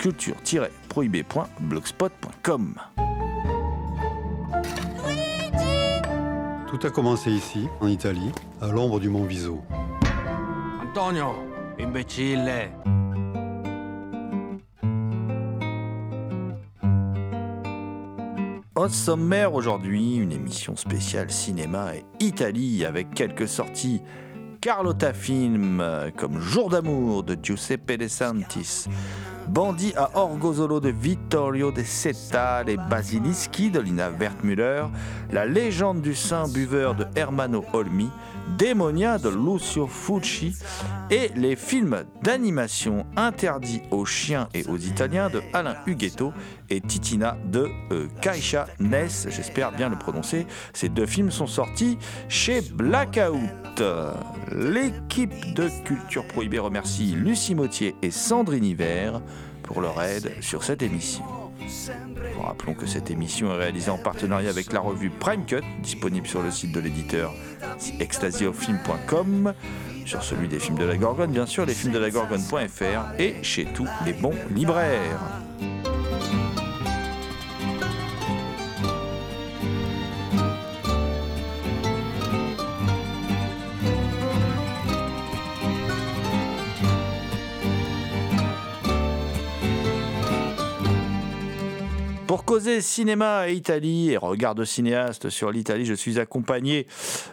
culture-prohibée.blogspot.com. Tout a commencé ici, en Italie, à l'ombre du mont Viso. Antonio, imbécile. Au sommaire aujourd'hui, une émission spéciale cinéma et Italie avec quelques sorties Carlotta Film comme Jour d'amour de Giuseppe De Santis, Bandit à Orgozolo de Vittorio De Setta, Les Basilischi de Lina Wertmüller, La légende du saint buveur de Hermano Olmi, Démonia de Lucio Fucci et les films d'animation interdits aux chiens et aux Italiens de Alain Huguetto et Titina de euh, Kaisha Ness, j'espère bien le prononcer. Ces deux films sont sortis chez Blackout. L'équipe de Culture Prohibée remercie Lucie Mautier et Sandrine Hiver pour leur aide sur cette émission. Rappelons que cette émission est réalisée en partenariat avec la revue Prime Cut, disponible sur le site de l'éditeur extasiofilm.com, sur celui des films de la Gorgone, bien sûr, les films de la Gorgone.fr et chez tous les bons libraires. Pour causer cinéma et Italie et regard de cinéaste sur l'Italie, je suis accompagné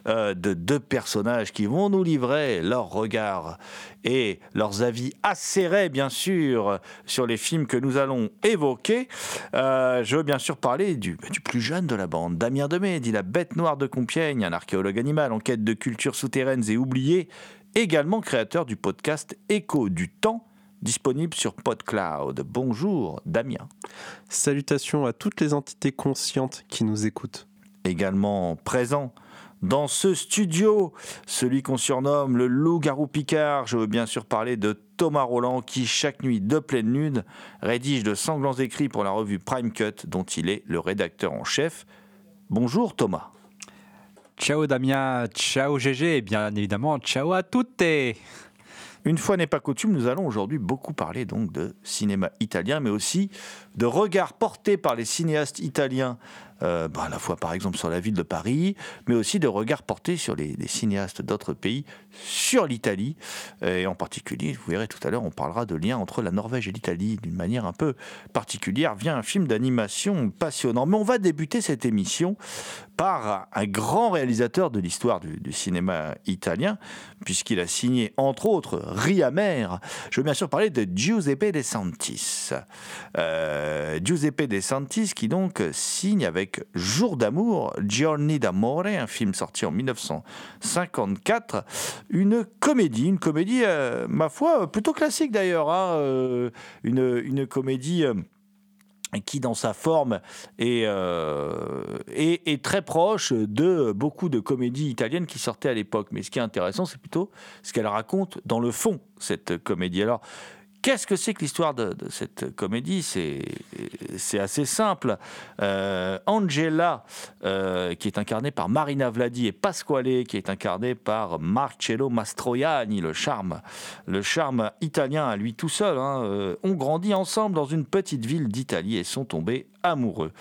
euh, de deux personnages qui vont nous livrer leur regard et leurs avis acérés, bien sûr, sur les films que nous allons évoquer. Euh, je veux bien sûr parler du, plus jeune de la bande, Damien Demey, dit La Bête Noire de Compiègne, un archéologue animal en quête de cultures souterraines et oubliées, également créateur du podcast Écho du Temps disponible sur PodCloud. Bonjour Damien. Salutations à toutes les entités conscientes qui nous écoutent. Également présent dans ce studio, celui qu'on surnomme le loup-garou Picard. Je veux bien sûr parler de Thomas Roland qui, chaque nuit de pleine lune, rédige de sanglants écrits pour la revue Prime Cut dont il est le rédacteur en chef. Bonjour Thomas. Ciao Damien, ciao GG et bien évidemment ciao à toutes. Une fois n'est pas coutume, nous allons aujourd'hui beaucoup parler donc de cinéma italien, mais aussi de regards portés par les cinéastes italiens, euh, bah, à la fois par exemple sur la ville de Paris, mais aussi de regards portés sur les, cinéastes d'autres pays, sur l'Italie, et en particulier, vous verrez tout à l'heure, on parlera de lien entre la Norvège et l'Italie d'une manière un peu particulière via un film d'animation passionnant. Mais on va débuter cette émission par un grand réalisateur de l'histoire du, du, cinéma italien, puisqu'il a signé entre autres Riamer. Je veux bien sûr parler de Giuseppe De Santis. Euh, Giuseppe De Santis qui donc signe avec Jour d'amour, Giorni d'amore, un film sorti en 1954, une comédie, une comédie, euh, ma foi, plutôt classique d'ailleurs, hein, euh, une, comédie qui dans sa forme est, euh, est, est, très proche de beaucoup de comédies italiennes qui sortaient à l'époque. Mais ce qui est intéressant, c'est plutôt ce qu'elle raconte dans le fond, cette comédie. Alors, Qu'est-ce que c'est que l'histoire de, cette comédie? C'est assez simple. Euh, Angela, euh, qui est incarnée par Marina Vladi, et Pasquale, qui est incarné par Marcello Mastroianni, le charme, le charme italien à lui tout seul, hein, euh, ont grandi ensemble dans une petite ville d'Italie et sont tombés amoureux.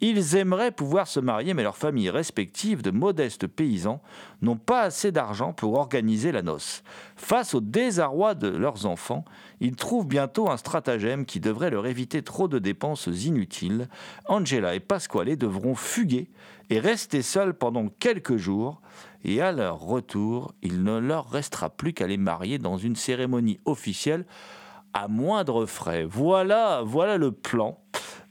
Ils aimeraient pouvoir se marier, mais leurs familles respectives de modestes paysans n'ont pas assez d'argent pour organiser la noce. Face au désarroi de leurs enfants, ils trouvent bientôt un stratagème qui devrait leur éviter trop de dépenses inutiles. Angela et Pasquale devront fuguer et rester seuls pendant quelques jours. Et à leur retour, il ne leur restera plus qu'à les marier dans une cérémonie officielle à moindre frais. Voilà, voilà le plan.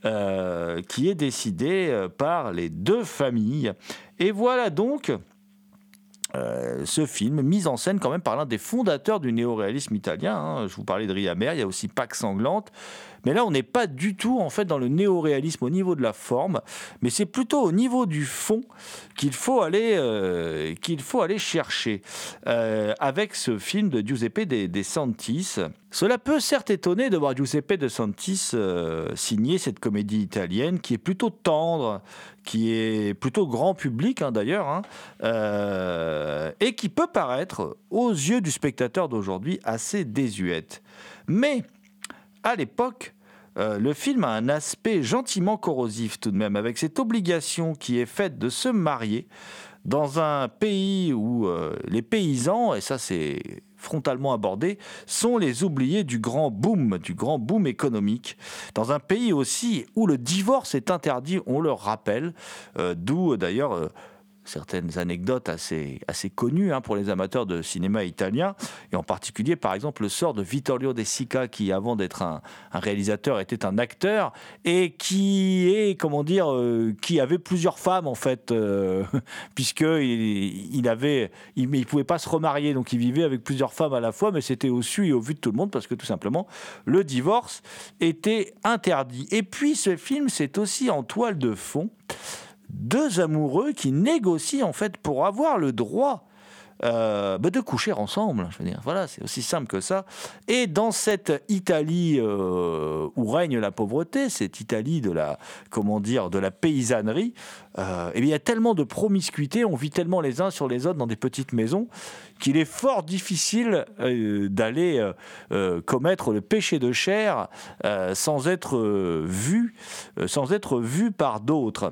Euh, qui est décidé euh, par les deux familles. Et voilà donc euh, ce film, mis en scène quand même par l'un des fondateurs du néoréalisme italien. hein. Je vous parlais de Riamer, il y a aussi Pax Sanglante. Mais là, on n'est pas du tout en fait dans le néoréalisme au niveau de la forme, mais c'est plutôt au niveau du fond qu'il faut aller euh, qu'il faut aller chercher euh, avec ce film de Giuseppe De, Santis. Cela peut certes étonner de voir Giuseppe De Santis euh, signer cette comédie italienne qui est plutôt tendre, qui est plutôt grand public hein, d'ailleurs, hein, et qui peut paraître aux yeux du spectateur d'aujourd'hui assez désuète. Mais à l'époque, euh, le film a un aspect gentiment corrosif tout de même, avec cette obligation qui est faite de se marier dans un pays où euh, les paysans, et ça c'est frontalement abordé, sont les oubliés du grand boom, du grand boom économique. Dans un pays aussi où le divorce est interdit, on le rappelle, euh, d'où d'ailleurs... certaines anecdotes assez, assez connues hein, pour les amateurs de cinéma italien, et en particulier par exemple le sort de Vittorio De Sica qui avant d'être un, réalisateur était un acteur et qui est comment dire euh, qui avait plusieurs femmes en fait euh, puisque il, il avait il pouvait pas se remarier donc il vivait avec plusieurs femmes à la fois mais c'était au su et au vu de tout le monde parce que tout simplement le divorce était interdit. Et puis ce film c'est aussi en toile de fond deux amoureux qui négocient en fait pour avoir le droit euh, bah, de coucher ensemble. Je veux dire, voilà, c'est aussi simple que ça. Et dans cette Italie euh, où règne la pauvreté, cette Italie de la, comment dire, de la paysannerie, euh, eh bien, il y a tellement de promiscuité, on vit tellement les uns sur les autres dans des petites maisons qu'il est fort difficile euh, d'aller commettre le péché de chair sans être vu, sans être vu par d'autres.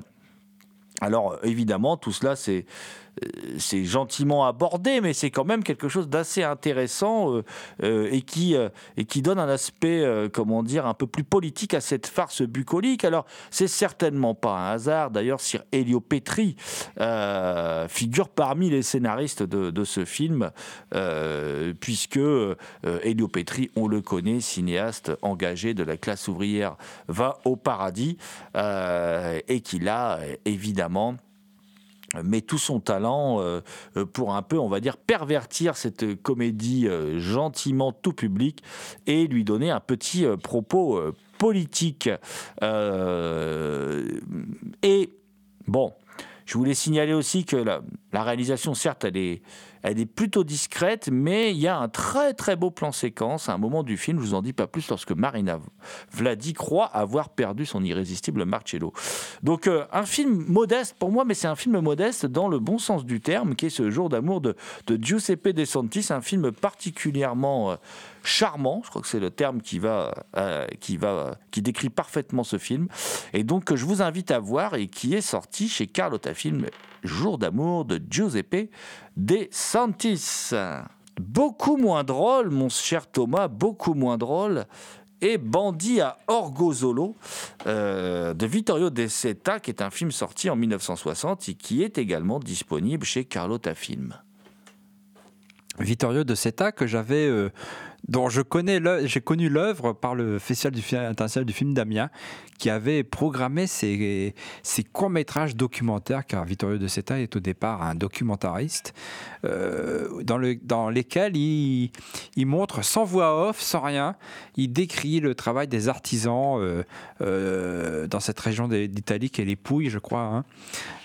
Alors évidemment, tout cela, c'est c'est gentiment abordé, mais c'est quand même quelque chose d'assez intéressant euh, euh, et, qui, euh, et qui donne un aspect, euh, comment dire, un peu plus politique à cette farce bucolique. Alors, c'est certainement pas un hasard. D'ailleurs, Sir Elio Petri euh, figure parmi les scénaristes de, de ce film, euh, puisque euh, Elio Petri, on le connaît, cinéaste engagé de la classe ouvrière, va au paradis euh, et qu'il a euh, évidemment met tout son talent euh, euh, pour un peu, on va dire, pervertir cette comédie euh, gentiment tout public et lui donner un petit propos politique. Et bon, je voulais signaler aussi que la réalisation, certes, elle est, elle est plutôt discrète, mais il y a un très très beau plan séquence à un moment du film, je vous en dis pas plus, lorsque Marina Vladi croit avoir perdu son irrésistible Marcello. Donc euh, un film modeste pour moi, mais c'est un film modeste dans le bon sens du terme, qui est ce jour d'amour de, de Giuseppe De Santis, un film particulièrement euh, charmant, je crois que c'est le terme qui va, euh, qui va, qui décrit parfaitement ce film, et donc que je vous invite à voir et qui est sorti chez Carlotta Film, Jour d'amour de Giuseppe De Santis. Beaucoup moins drôle, mon cher Thomas, beaucoup moins drôle. Et Bandit à Orgozolo euh, de Vittorio De Seta, qui est un film sorti en 1960 et qui est également disponible chez Carlotta Film. Vittorio de Seta que j'avais euh, dont je connais j'ai connu l'œuvre par le festival du film international du film d'Amiens qui avait programmé ses, ses courts-métrages documentaires car Vittorio de Seta est au départ un documentariste euh, dans, le, dans lesquels il, il montre sans voix off, sans rien, il décrit le travail des artisans euh, euh, dans cette région d'Italie qui est les Pouilles, je crois. hein.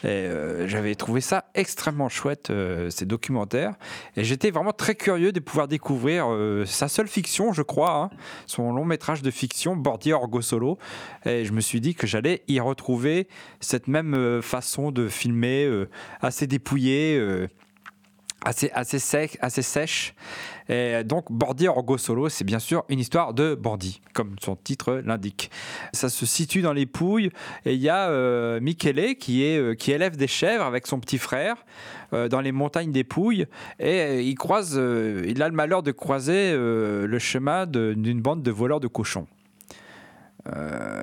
J'avais trouvé ça extrêmement chouette, ces documentaires. Et j'étais vraiment très curieux de pouvoir découvrir euh, seule fiction, je crois, hein, son long métrage de fiction, Bordier Orgo Solo. Et je me suis dit que j'allais y retrouver cette même euh, façon de filmer, euh, assez dépouillée. Assez, sec, assez sèche. Et donc, Bordi Orgo Solo, c'est bien sûr une histoire de Bordi, comme son titre l'indique. Ça se situe dans les Pouilles et il y a euh, Michele qui, euh, élève des chèvres avec son petit frère euh, dans les montagnes des Pouilles et il euh, a le malheur de croiser le chemin d'une bande de voleurs de cochons.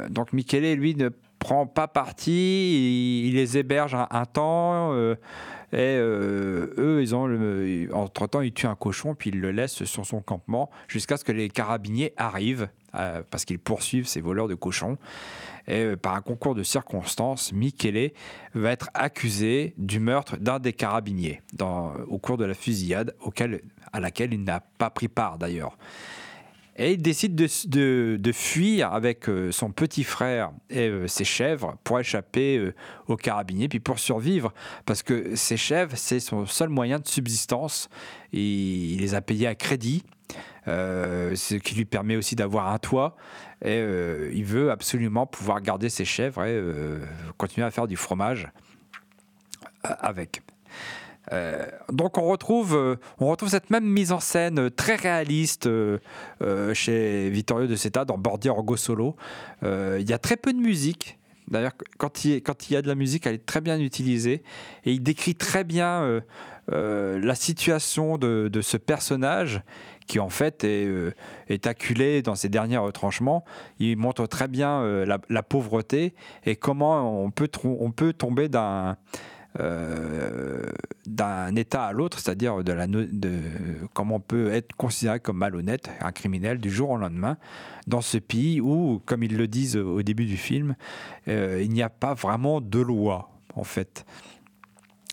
Donc Michele, lui, ne prend pas parti, il, les héberge un, temps, et euh, eux, le- entre-temps, ils tuent un cochon, puis ils le laissent sur son campement, jusqu'à ce que les carabiniers arrivent, euh, parce qu'ils poursuivent ces voleurs de cochons. Et euh, par un concours de circonstances, Michele va être accusé du meurtre d'un des carabiniers au cours de la fusillade auquel, à laquelle il n'a pas pris part d'ailleurs. Et il décide de, de- de fuir avec euh, son petit frère et euh, ses chèvres pour échapper euh, aux carabiniers, puis pour survivre, parce que ses chèvres, c'est son seul moyen de subsistance. Et il les a payés à crédit, ce qui lui permet aussi d'avoir un toit. Et il veut absolument pouvoir garder ses chèvres et continuer à faire du fromage avec. Euh, donc on retrouve, euh, on retrouve cette même mise en scène euh, très réaliste chez Vittorio De Seta dans Bordier Orgo Solo. Il y a très peu de musique. D'ailleurs, quand il, quand il y a de la musique, elle est très bien utilisée. Et il décrit très bien la situation de, de ce personnage qui en fait est, est acculé dans ses derniers retranchements. Il montre très bien la, pauvreté et comment on peut, on peut tomber d'un euh, d'un état à l'autre, c'est-à-dire de la de comment on peut être considéré comme malhonnête, un criminel du jour au lendemain, dans ce pays où, comme ils le disent au début du film, euh, il n'y a pas vraiment de loi en fait.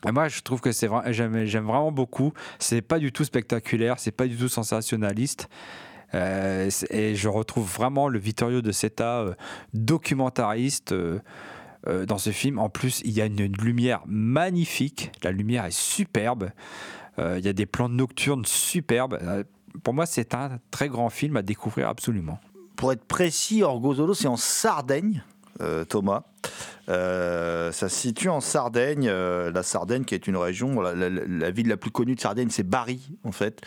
Et moi, je trouve que c'est vrai, j'aime, vraiment beaucoup. C'est pas du tout spectaculaire, c'est pas du tout sensationnaliste. Euh, et je retrouve vraiment le Vittorio de Seta documentariste euh, dans ce film. En plus, il y a une, lumière magnifique. La lumière est superbe. Euh, il y a des plans nocturnes superbes. Euh, pour moi, c'est un très grand film à découvrir absolument. Pour être précis, Orgozolo, c'est en Sardaigne, Thomas. Euh, ça se situe en Sardaigne, euh, la Sardaigne qui est une région, la, ville la plus connue de Sardaigne c'est Bari en fait,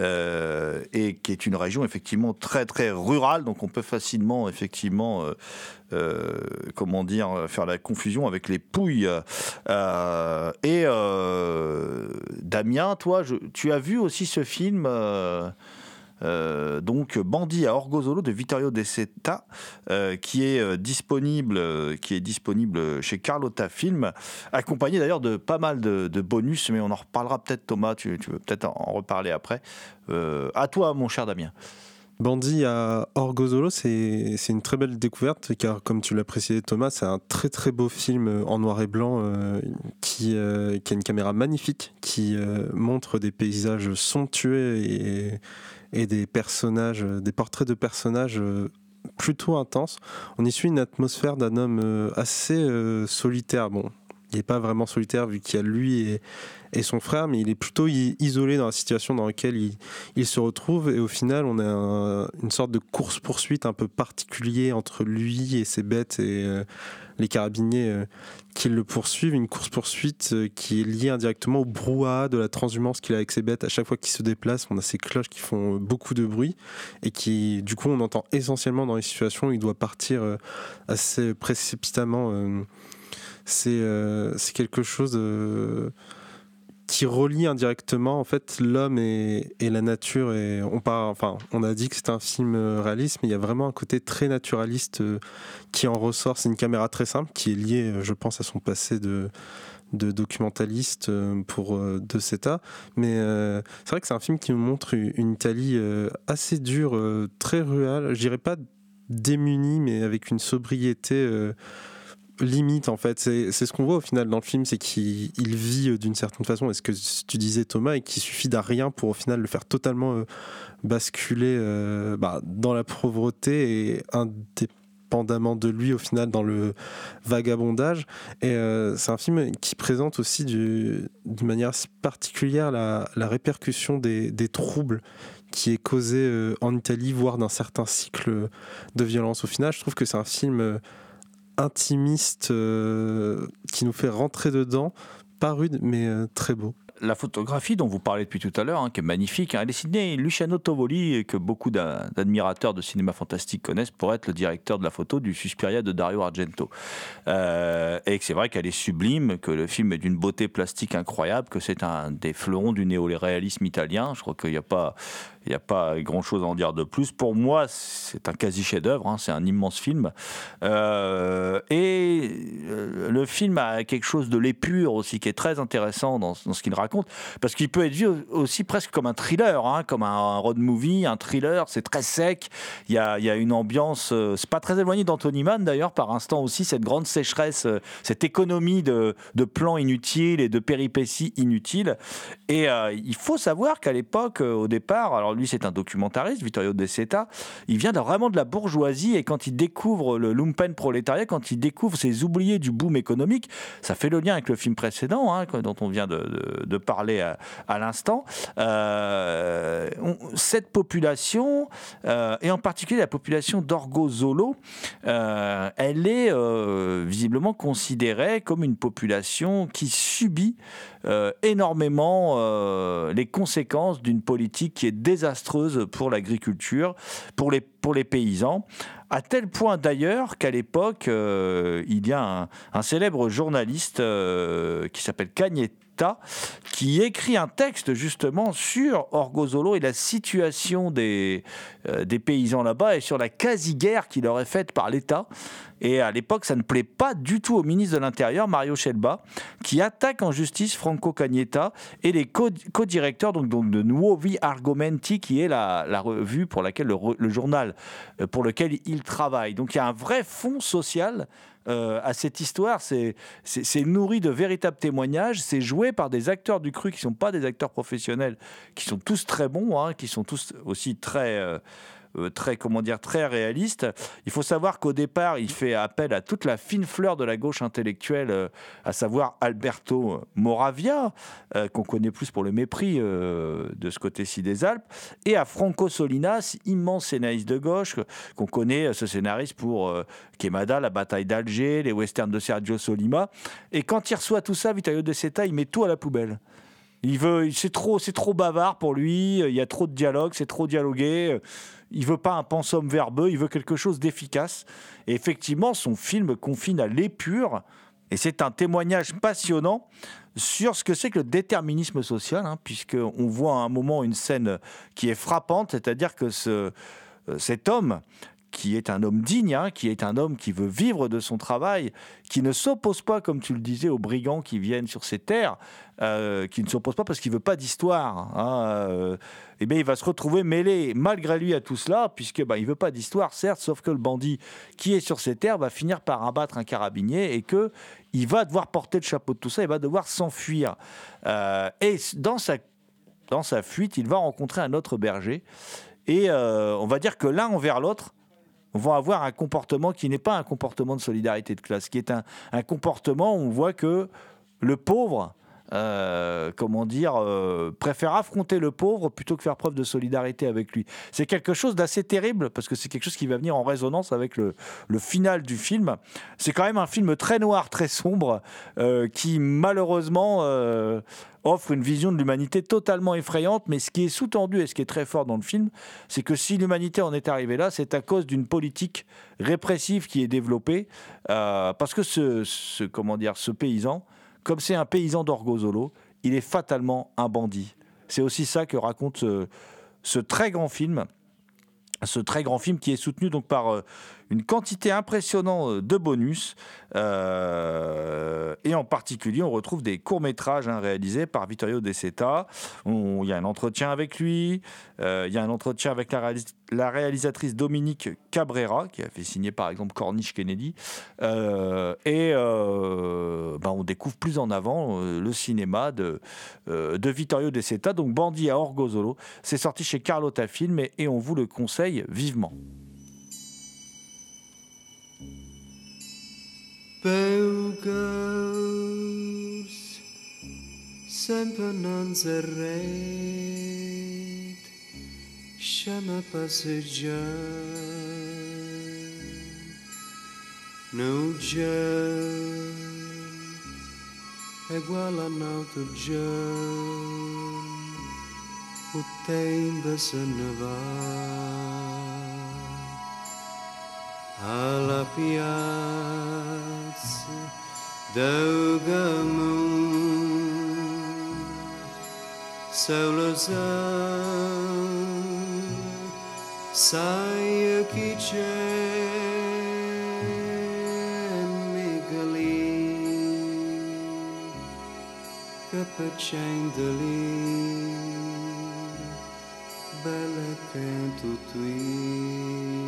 euh, et qui est une région effectivement très très rurale, donc on peut facilement effectivement, euh, euh, comment dire, faire la confusion avec les Pouilles. Euh, et euh, Damien, toi, tu as vu aussi ce film euh, donc Bandit à Orgozolo de Vittorio De Seta, euh, qui est euh, disponible, qui est disponible chez Carlotta Film, accompagné d'ailleurs de pas mal de, bonus, mais on en reparlera peut-être Thomas, tu, tu veux peut-être en reparler après. À toi, mon cher Damien. Bandit à Orgozolo, c'est une très belle découverte car, comme tu l'as précisé Thomas, c'est un très très beau film en noir et blanc qui, a une caméra magnifique, qui montre des paysages somptueux et, et des personnages, euh, des portraits de personnages euh, plutôt intenses. On y suit une atmosphère d'un homme euh, assez solitaire. Il n'est pas vraiment solitaire vu qu'il y a lui et, son frère, mais il est plutôt isolé dans la situation dans laquelle il, se retrouve et au final on a un- une sorte de course-poursuite un peu particulier entre lui et ses bêtes et euh, les carabiniers euh, qui le poursuivent, une course-poursuite euh, qui est liée indirectement au brouhaha de la transhumance qu'il a avec ses bêtes. À chaque fois qu'il se déplace, on a ces cloches qui font beaucoup de bruit et qui, du coup, on entend essentiellement dans les situations où il doit partir assez précipitamment. Euh, c'est c'est quelque chose euh, qui relie indirectement en fait l'homme et, la nature. Et on enfin on a dit que c'était un film euh, réaliste mais il y a vraiment un côté très naturaliste qui en ressort. C'est une caméra très simple qui est liée je pense à son passé de documentaliste pour De Seta mais c'est vrai que c'est un film qui nous montre une Italie assez dure très rurale je dirais pas démunie mais avec une sobriété limite en fait. C'est ce qu'on voit au final dans le film, c'est qu'il il vit euh, d'une certaine façon, et ce que tu disais Thomas, et qu'il suffit d'un rien pour au final le faire totalement euh, basculer euh, bah, dans la pauvreté et indépendamment de lui au final dans le vagabondage. Et c'est un film qui présente aussi du- d'une manière particulière la, répercussion des, des troubles qui est causé en Italie, voire d'un certain cycle de violence. Au final, je trouve que c'est un film intimiste euh, qui nous fait rentrer dedans, pas rude mais euh, très beau. la photographie dont vous parlez depuis tout à l'heure, hein, qui est magnifique, hein, elle est signée Luciano Tovoli, que beaucoup d'a- d'admirateurs de cinéma fantastique connaissent pour être le directeur de la photo du Suspiria de Dario Argento. Euh, et c'est vrai qu'elle est sublime, que le film est d'une beauté plastique incroyable, que c'est un des fleurons du néo-réalisme italien. Je crois qu'il n'y a pas, il n'y a pas grand-chose à en dire de plus. Pour moi, c'est un quasi chef-d'œuvre, hein, c'est un immense film. Euh, et euh, le film a quelque chose de l'épure aussi, qui est très intéressant dans, ce qu'il raconte, parce qu'il peut être vu aussi presque comme un thriller, hein, comme un, road movie, un thriller, c'est très sec, il y a, une ambiance, euh, c'est pas très éloigné d'Anthony Mann d'ailleurs, par instant aussi, cette grande sécheresse, cette économie de, plans inutiles et de péripéties inutiles. Et il faut savoir qu'à l'époque, au départ, alors lui c'est un documentariste, Vittorio De Seta, il vient vraiment de la bourgeoisie et quand il découvre le lumpen prolétariat, quand il découvre ces oubliés du boom économique, ça fait le lien avec le film précédent hein, dont on vient de, parler à, l'instant. Euh, cette population, euh, et en particulier la population d'Orgozolo, euh, elle est euh, visiblement considérée comme une population qui subit euh, énormément euh, les conséquences d'une politique qui est désastreuse pour l'agriculture, pour les, pour les paysans. À tel point d'ailleurs qu'à l'époque, euh, il y a un, célèbre journaliste qui s'appelle Cagnetta qui écrit un texte justement sur Orgozolo et la situation des, euh, des paysans là-bas et sur la quasi-guerre qui leur est faite par l'État. Et à l'époque, ça ne plaît pas du tout au ministre de l'Intérieur, Mario Scelba, qui attaque en justice Franco Cagnetta et les co- co-directeurs donc, de Nuovi Argomenti, qui est la, revue pour laquelle le, le journal euh, pour lequel il travaille. Donc il y a un vrai fond social euh, à cette histoire. C'est nourri de véritables témoignages. C'est joué par des acteurs du cru qui ne sont pas des acteurs professionnels, qui sont tous très bons, hein, qui sont tous aussi très. euh, très comment dire très réaliste. Il faut savoir qu'au départ, il fait appel à toute la fine fleur de la gauche intellectuelle, euh, à savoir Alberto Moravia, euh, qu'on connaît plus pour le mépris euh, de ce côté-ci des Alpes, et à Franco Solinas, immense scénariste de gauche, qu'on connaît euh, ce scénariste pour euh, Quemada, la bataille d'Alger, les westerns de Sergio Solima. Et quand il reçoit tout ça, Vittorio De Seta, il met tout à la poubelle. Il veut, c'est trop, c'est trop bavard pour lui. Il y a trop de dialogue, c'est trop dialogué. Il veut pas un pensum verbeux, il veut quelque chose d'efficace. Et effectivement, son film confine à l'épure. Et c'est un témoignage passionnant sur ce que c'est que le déterminisme social, hein, puisqu'on voit à un moment une scène qui est frappante, c'est-à-dire que euh, cet homme qui est un homme digne, hein, qui est un homme qui veut vivre de son travail, qui ne s'oppose pas, comme tu le disais, aux brigands qui viennent sur ces terres, euh, qui ne s'oppose pas parce qu'il veut pas d'histoire. Hein, euh, eh bien, il va se retrouver mêlé malgré lui à tout cela, puisque bah, il veut pas d'histoire, certes, sauf que le bandit qui est sur ces terres va finir par abattre un carabinier et que il va devoir porter le chapeau de tout ça, il va devoir s'enfuir. Euh, et dans sa dans sa fuite, il va rencontrer un autre berger. Et on va dire que l'un envers l'autre, vont avoir un comportement qui n'est pas un comportement de solidarité de classe, qui est un, un comportement où on voit que le pauvre, euh, comment dire, euh, préfère affronter le pauvre plutôt que faire preuve de solidarité avec lui. C'est quelque chose d'assez terrible parce que c'est quelque chose qui va venir en résonance avec le, final du film. C'est quand même un film très noir, très sombre, euh, qui malheureusement euh, offre une vision de l'humanité totalement effrayante. Mais ce qui est sous-tendu et ce qui est très fort dans le film, c'est que si l'humanité en est arrivée là, c'est à cause d'une politique répressive qui est développée, parce que ce, ce- comment dire, ce paysan, comme c'est un paysan d'Orgozolo, il est fatalement un bandit. C'est aussi ça que raconte ce, ce très grand film. Ce très grand film qui est soutenu donc par euh, une quantité impressionnante euh, de bonus. Euh, et en particulier, on retrouve des courts-métrages hein, réalisés par Vittorio De Seta. Il y a un entretien avec lui. euh, il y a un entretien avec la, réalis- la réalisatrice Dominique Cabrera, qui a fait signer par exemple Corniche Kennedy. Et ben, on découvre plus en avant le cinéma de, Vittorio De Seta, donc Bandit à Orgozolo. C'est sorti chez Carlotta Film et on vous le conseille vivement. Peugos sempre non zerreit chama passejar no dia uguale a un altro giorno, il tempo se ne va. alla piazza d'Augamon Saulozan sai chi c'è Migali Capacendoli Bella canto tui.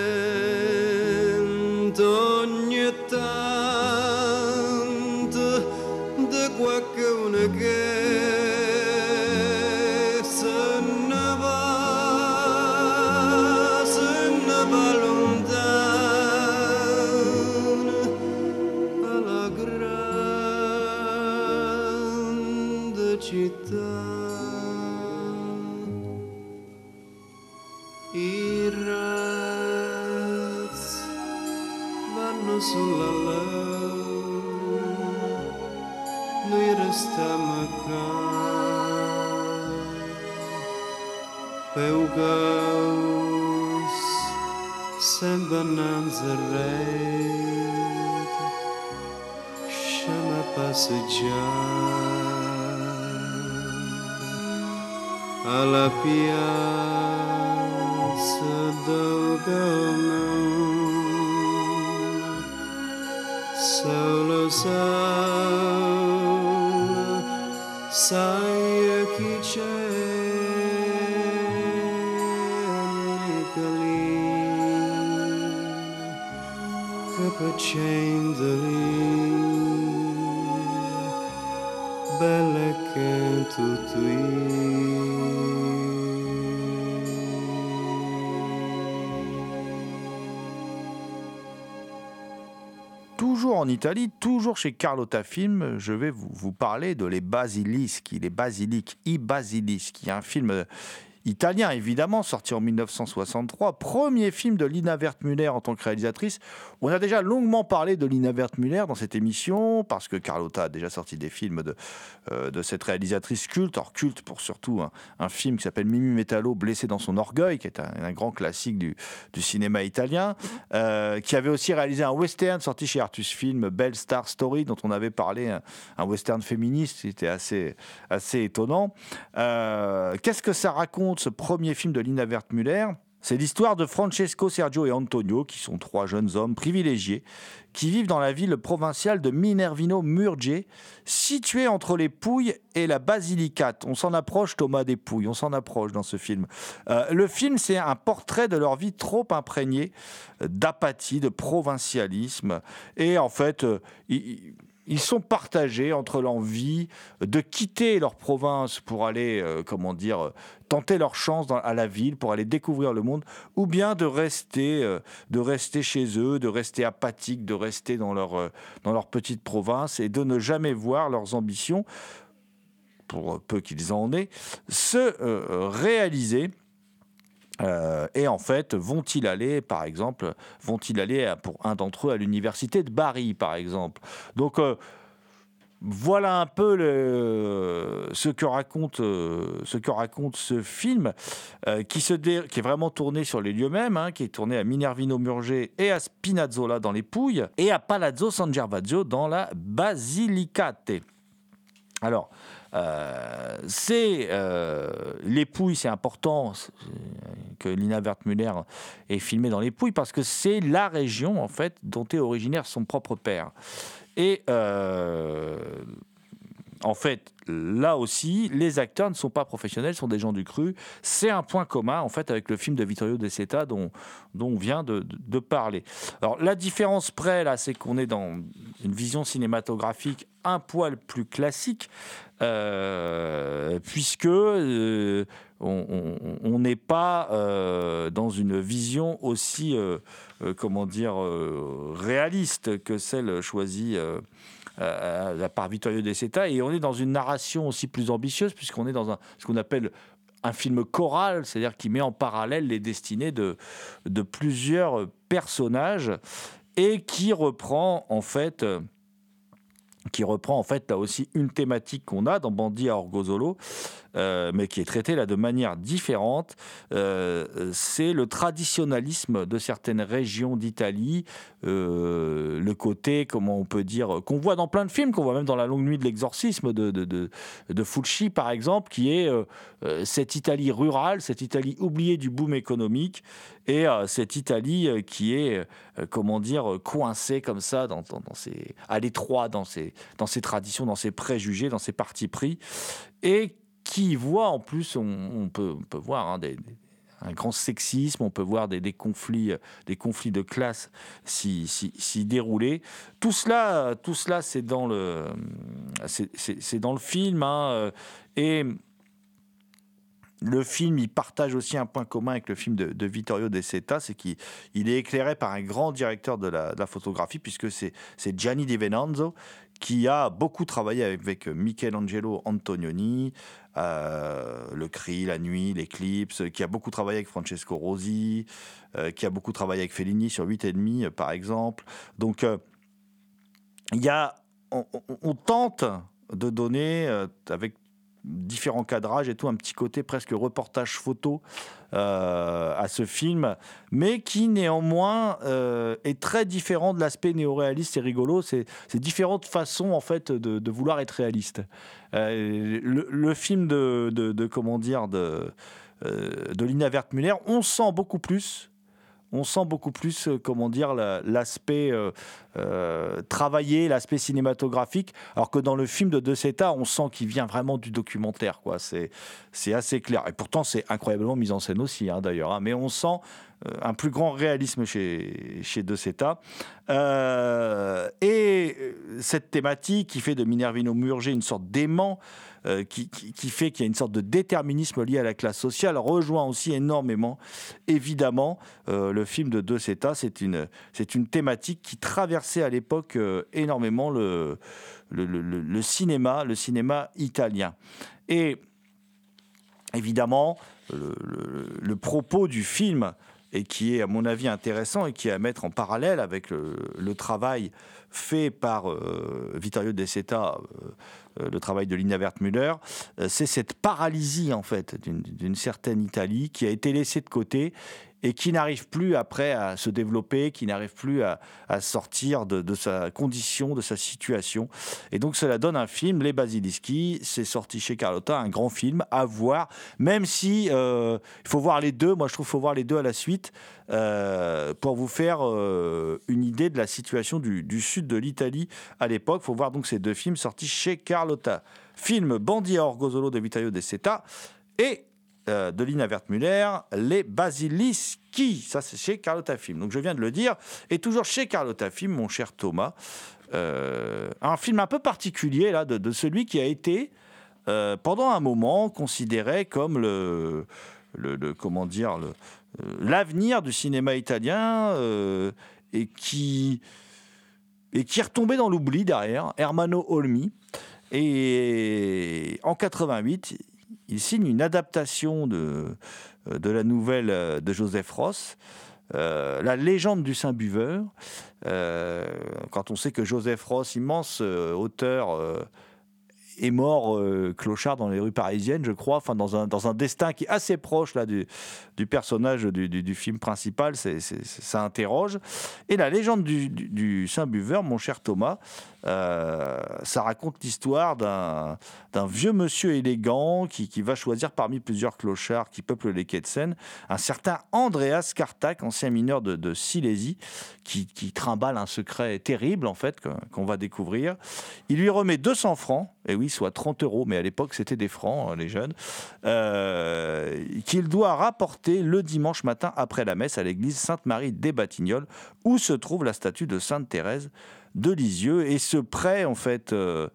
Logos, Semper Nanzaret, Shema passeggiare alla piazza d'Ogonon, solo sai. Toujours en Italie, toujours chez Carlotta Film, je vais vous, parler de Les Basilischi, Les Basiliques, I Basilischi, un film euh, italien évidemment, sorti en 1963, premier film de Lina Wertmüller en tant que réalisatrice. On a déjà longuement parlé de Lina Wertmüller dans cette émission, parce que Carlotta a déjà sorti des films de, euh, de cette réalisatrice culte, alors culte pour surtout un, film qui s'appelle Mimi Metallo, Blessé dans son orgueil, qui est un, grand classique du, cinéma italien, euh, qui avait aussi réalisé un western sorti chez Artus Film, Belle Star Story, dont on avait parlé, un, un western féministe, c'était assez, assez étonnant. Euh, Qu'est-ce que ça raconte, ce premier film de Lina Wertmüller c'est l'histoire de Francesco, Sergio et Antonio, qui sont trois jeunes hommes privilégiés, qui vivent dans la ville provinciale de Minervino Murge, située entre les Pouilles et la Basilicate. On s'en approche, Thomas des Pouilles, on s'en approche dans ce film. Euh, le film, c'est un portrait de leur vie trop imprégnée d'apathie, de provincialisme. Et en fait, euh, ils ils sont partagés entre l'envie de quitter leur province pour aller, euh, comment dire, euh, tenter leur chance à la ville, pour aller découvrir le monde, ou bien de rester, euh, de rester chez eux, de rester apathiques, de rester dans leur, dans leur petite province et de ne jamais voir leurs ambitions, pour peu qu'ils en aient, se réaliser. Euh, et en fait, vont-ils aller, par exemple, vont-ils aller pour un d'entre eux à l'université de Bari, par exemple? Donc euh, voilà un peu le- ce, que raconte, euh, ce que raconte ce film, qui, est vraiment tourné sur les lieux mêmes, hein, qui est tourné à Minervino Murge et à Spinazzola dans les Pouilles, et à Palazzo San Gervasio dans la Basilicate. Alors, euh, c'est euh, les Pouilles, c'est important que Lina Wertmüller ait filmé dans les Pouilles parce que c'est la région en fait dont est originaire son propre père. Euh, en fait, là aussi, les acteurs ne sont pas professionnels, sont des gens du cru. C'est un point commun, en fait, avec le film de Vittorio De Seta dont, dont on vient de, parler. Alors, la différence près, là, c'est qu'on est dans une vision cinématographique un poil plus classique, euh, puisque euh, on- n'est pas euh, dans une vision aussi, comment dire, réaliste que celle choisie euh, euh, par Vittorio De Seta, et on est dans une narration aussi plus ambitieuse, puisqu'on est dans ce qu'on appelle un film choral, c'est-à-dire qui met en parallèle les destinées de, de plusieurs personnages. et qui reprend en fait euh, qui reprend en fait là aussi une thématique qu'on a dans Bandit à Orgozolo, euh, mais qui est traitée là de manière différente. Euh, c'est le traditionnalisme de certaines régions d'Italie, euh, le côté, comment on peut dire, qu'on voit dans plein de films, qu'on voit même dans La Longue Nuit de l'Exorcisme de, de, de, Fulci par exemple, qui est cette Italie rurale, cette Italie oubliée du boom économique, et cette Italie qui est, comment dire, coincée comme ça, dans, dans, dans à l'étroit dans ses, dans ses traditions, dans ses préjugés, dans ses partis pris, et qui voit en plus, on, peut, voir hein, un grand sexisme, on peut voir des, conflits, euh, des conflits de classe s'y dérouler. Tout cela, euh, tout cela, c'est dans le, le film, hein, euh, et le film, il partage aussi un point commun avec le film de, Vittorio De Seta, c'est qu'il il est éclairé par un grand directeur de la, photographie, puisque c'est Gianni Di Venanzo, qui a beaucoup travaillé avec Michelangelo Antonioni, euh, Le Cri, La Nuit, L'Éclipse, qui a beaucoup travaillé avec Francesco Rosi, euh, qui a beaucoup travaillé avec Fellini sur 8 et demi, euh, par exemple. Donc, euh, il on, on- tente de donner, euh, avec différents cadrages et tout, un petit côté presque reportage photo euh, à ce film, mais qui néanmoins euh, est très différent de l'aspect néo-réaliste et rigolo. C'est différentes façons en fait de, vouloir être réaliste. Euh, le, film de, comment dire de euh, de Lina Wertmüller, on sent beaucoup plus. On sent beaucoup plus, euh, comment dire, la- l'aspect euh, euh, travaillé, l'aspect cinématographique, alors que dans le film de De Seta, on sent qu'il vient vraiment du documentaire, quoi. C'est assez clair. Et pourtant, c'est incroyablement mis en scène aussi, hein, d'ailleurs. hein. Mais on sent un plus grand réalisme chez, chez De Seta. Et cette thématique qui fait de Minervino Murger une sorte d'aimant, euh, qui, fait qu'il y a une sorte de déterminisme lié à la classe sociale, rejoint aussi énormément, évidemment, euh, le film de De Seta. C'est une, c'est une thématique qui traversait à l'époque euh, énormément le, le, cinéma, le cinéma italien. Et évidemment, le, propos du film, et qui est à mon avis intéressant et qui est à mettre en parallèle avec le, travail fait par Vittorio De Seta, le travail de Lina Wertmüller, euh, c'est cette paralysie en fait d'une certaine Italie qui a été laissée de côté et qui n'arrive plus après à se développer, qui n'arrive plus à, sortir de, sa condition, de sa situation. Et donc cela donne un film, Les Basilischi, c'est sorti chez Carlotta, un grand film à voir, même si euh, il faut voir les deux, moi je trouve qu'il faut voir les deux à la suite, euh, pour vous faire euh, une idée de la situation du, du sud de l'Italie à l'époque. Il faut voir donc ces deux films sortis chez Carlotta. Film Bandit à Orgozolo de Vittorio De Seta et euh, de Lina Wertmüller, Les Basilischi. Ça, c'est chez Carlotta Film. Donc, je viens de le dire. Et toujours chez Carlotta Film, mon cher Thomas. euh, un film un peu particulier, là, de, celui qui a été, euh, pendant un moment, considéré comme le. comment dire l'avenir du cinéma italien et qui et qui est retombé dans l'oubli derrière Hermano Olmi et en 88 il signe une adaptation de, de la nouvelle euh, de Joseph Ross, euh, La légende du Saint-Buveur. Euh, quand on sait que Joseph Ross, immense euh, auteur, euh, est mort euh, clochard dans les rues parisiennes, je crois, enfin dans un, dans un destin qui est assez proche là, du, du personnage du, du- film principal, ça interroge. Et la légende du, du Saint-Buveur, mon cher Thomas, euh, ça raconte l'histoire d'un, vieux monsieur élégant qui, va choisir parmi plusieurs clochards qui peuplent les quais de Seine un certain Andreas Kartak, ancien mineur de, Silésie, qui, qui trimballe un secret terrible en fait qu'on va découvrir. Il lui remet 200 francs, et oui, soit 30 euros, mais à l'époque c'était des francs, hein, les jeunes, euh, qu'il doit rapporter le dimanche matin après la messe à l'église Sainte-Marie des Batignolles, où se trouve la statue de Sainte Thérèse de Lisieux. Et ce prêt, en fait, euh,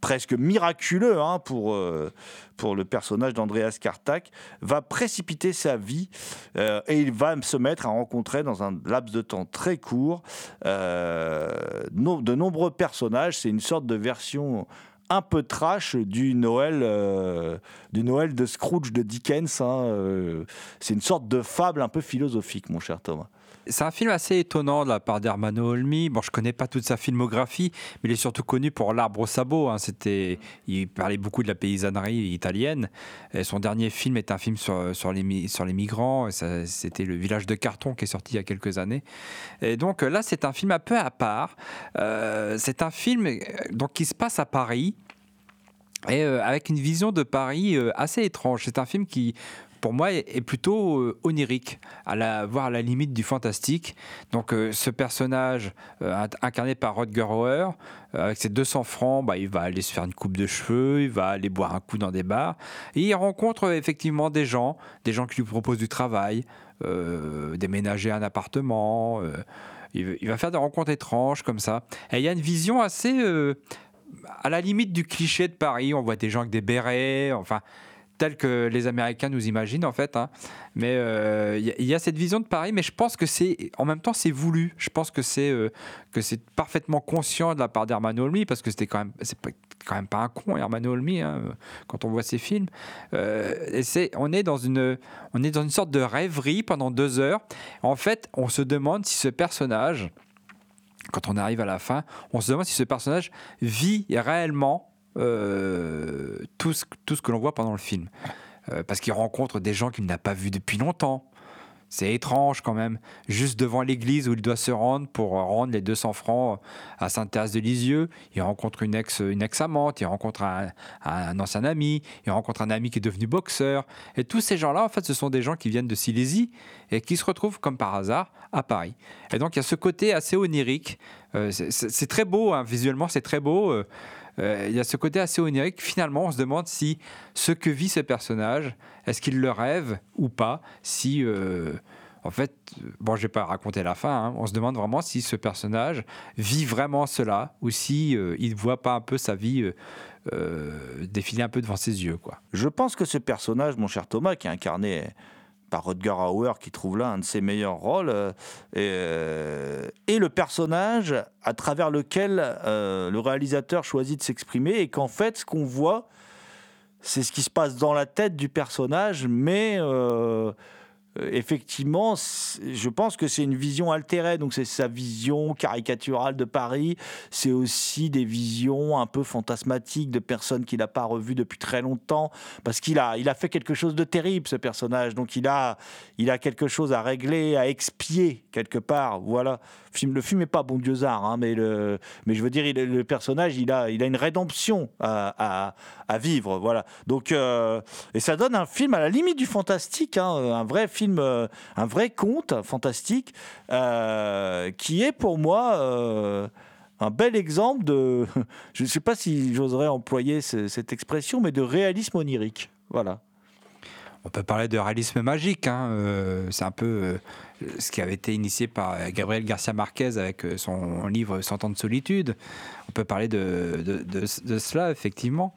presque miraculeux hein, pour, euh, pour le personnage d'Andreas Kartak, va précipiter sa vie euh, et il va se mettre à rencontrer dans un laps de temps très court de nombreux personnages. C'est une sorte de version un peu trash du Noël, du Noël de Scrooge de Dickens. hein, c'est une sorte de fable un peu philosophique, mon cher Thomas. C'est un film assez étonnant de la part d'Hermano Olmi. Bon, je connais pas toute sa filmographie, mais il est surtout connu pour L'Arbre au sabot. hein. C'était, il parlait beaucoup de la paysannerie italienne. Son dernier film est un film sur, sur, les, migrants. C'était Le Village de Carton qui est sorti il y a quelques années. Et donc euh, là, c'est un film un peu à part. Euh, c'est un film euh, donc, qui se passe à Paris et avec une vision de Paris assez étrange. C'est un film qui, pour moi, est, plutôt euh, onirique, à la, voire à la limite du fantastique. Donc, euh, ce personnage euh, incarné par Rodger Hauer, avec ses 200 francs, bah, il va aller se faire une coupe de cheveux, il va aller boire un coup dans des bars, et il rencontre effectivement des gens, des gens qui lui proposent du travail, déménager un appartement. il, il va faire des rencontres étranges comme ça. Et il y a une vision assez à la limite du cliché de Paris. On voit des gens avec des bérets, enfin, tel que les Américains nous imaginent en fait. hein. Mais euh, il il y a cette vision de Paris, mais je pense que c'est, en même temps, c'est voulu. Je pense que c'est euh, que c'est parfaitement conscient de la part d'Hermano Olmi, parce que c'était quand même, c'est quand même pas un con, Hermano Olmi, hein, quand on voit ses films. Euh, et c'est, on est dans une, on est dans une sorte de rêverie pendant deux heures. En fait, on se demande si ce personnage quand on arrive à la fin, on se demande si ce personnage vit réellement euh, tout, ce, tout ce que l'on voit pendant le film. Euh, parce qu'il rencontre des gens qu'il n'a pas vus depuis longtemps. C'est étrange quand même. Juste devant l'église où il doit se rendre pour rendre les 200 francs à Sainte-Thérèse de Lisieux, il rencontre une ex, une ex-amante, il rencontre un, un ancien ami, il rencontre un ami qui est devenu boxeur. Et tous ces gens-là, en fait, ce sont des gens qui viennent de Silésie et qui se retrouvent comme par hasard à Paris. Et donc il y a ce côté assez onirique. Euh, c'est- très beau, hein, visuellement c'est très beau. Euh, euh, il y a ce côté assez onirique. Finalement, on se demande si ce que vit ce personnage, est-ce qu'il le rêve ou pas Si, euh, en fait, euh, bon, je vais pas raconter la fin. hein, on se demande vraiment si ce personnage vit vraiment cela ou si euh, il voit pas un peu sa vie euh, euh, défiler un peu devant ses yeux, quoi. Je pense que ce personnage, mon cher Thomas, qui est incarné par Rutger Hauer, qui trouve là un de ses meilleurs rôles, euh, euh, est le personnage à travers lequel euh, le réalisateur choisit de s'exprimer et qu'en fait, ce qu'on voit, c'est ce qui se passe dans la tête du personnage, mais effectivement, c'est- je pense que c'est une vision altérée. Donc, c'est sa vision caricaturale de Paris. C'est aussi des visions un peu fantasmatiques de personnes qu'il n'a pas revues depuis très longtemps. Parce qu'il a, il a fait quelque chose de terrible, ce personnage. Donc, il a, il a quelque chose à régler, à expier, quelque part. Voilà. Le film n'est pas bon Dieu hein, mais, mais je veux dire, le personnage, il a, il a une rédemption à- à vivre. Voilà. Donc, euh, et ça donne un film à la limite du fantastique, hein, un vrai film, euh, un vrai conte fantastique, euh, qui est pour moi un bel exemple de, je ne sais pas si j'oserais employer ce- cette expression, mais de réalisme onirique. Voilà. On peut parler de réalisme magique. hein, c'est un peu ce qui avait été initié par Gabriel Garcia Marquez avec son livre Cent ans de solitude. On peut parler de cela, effectivement.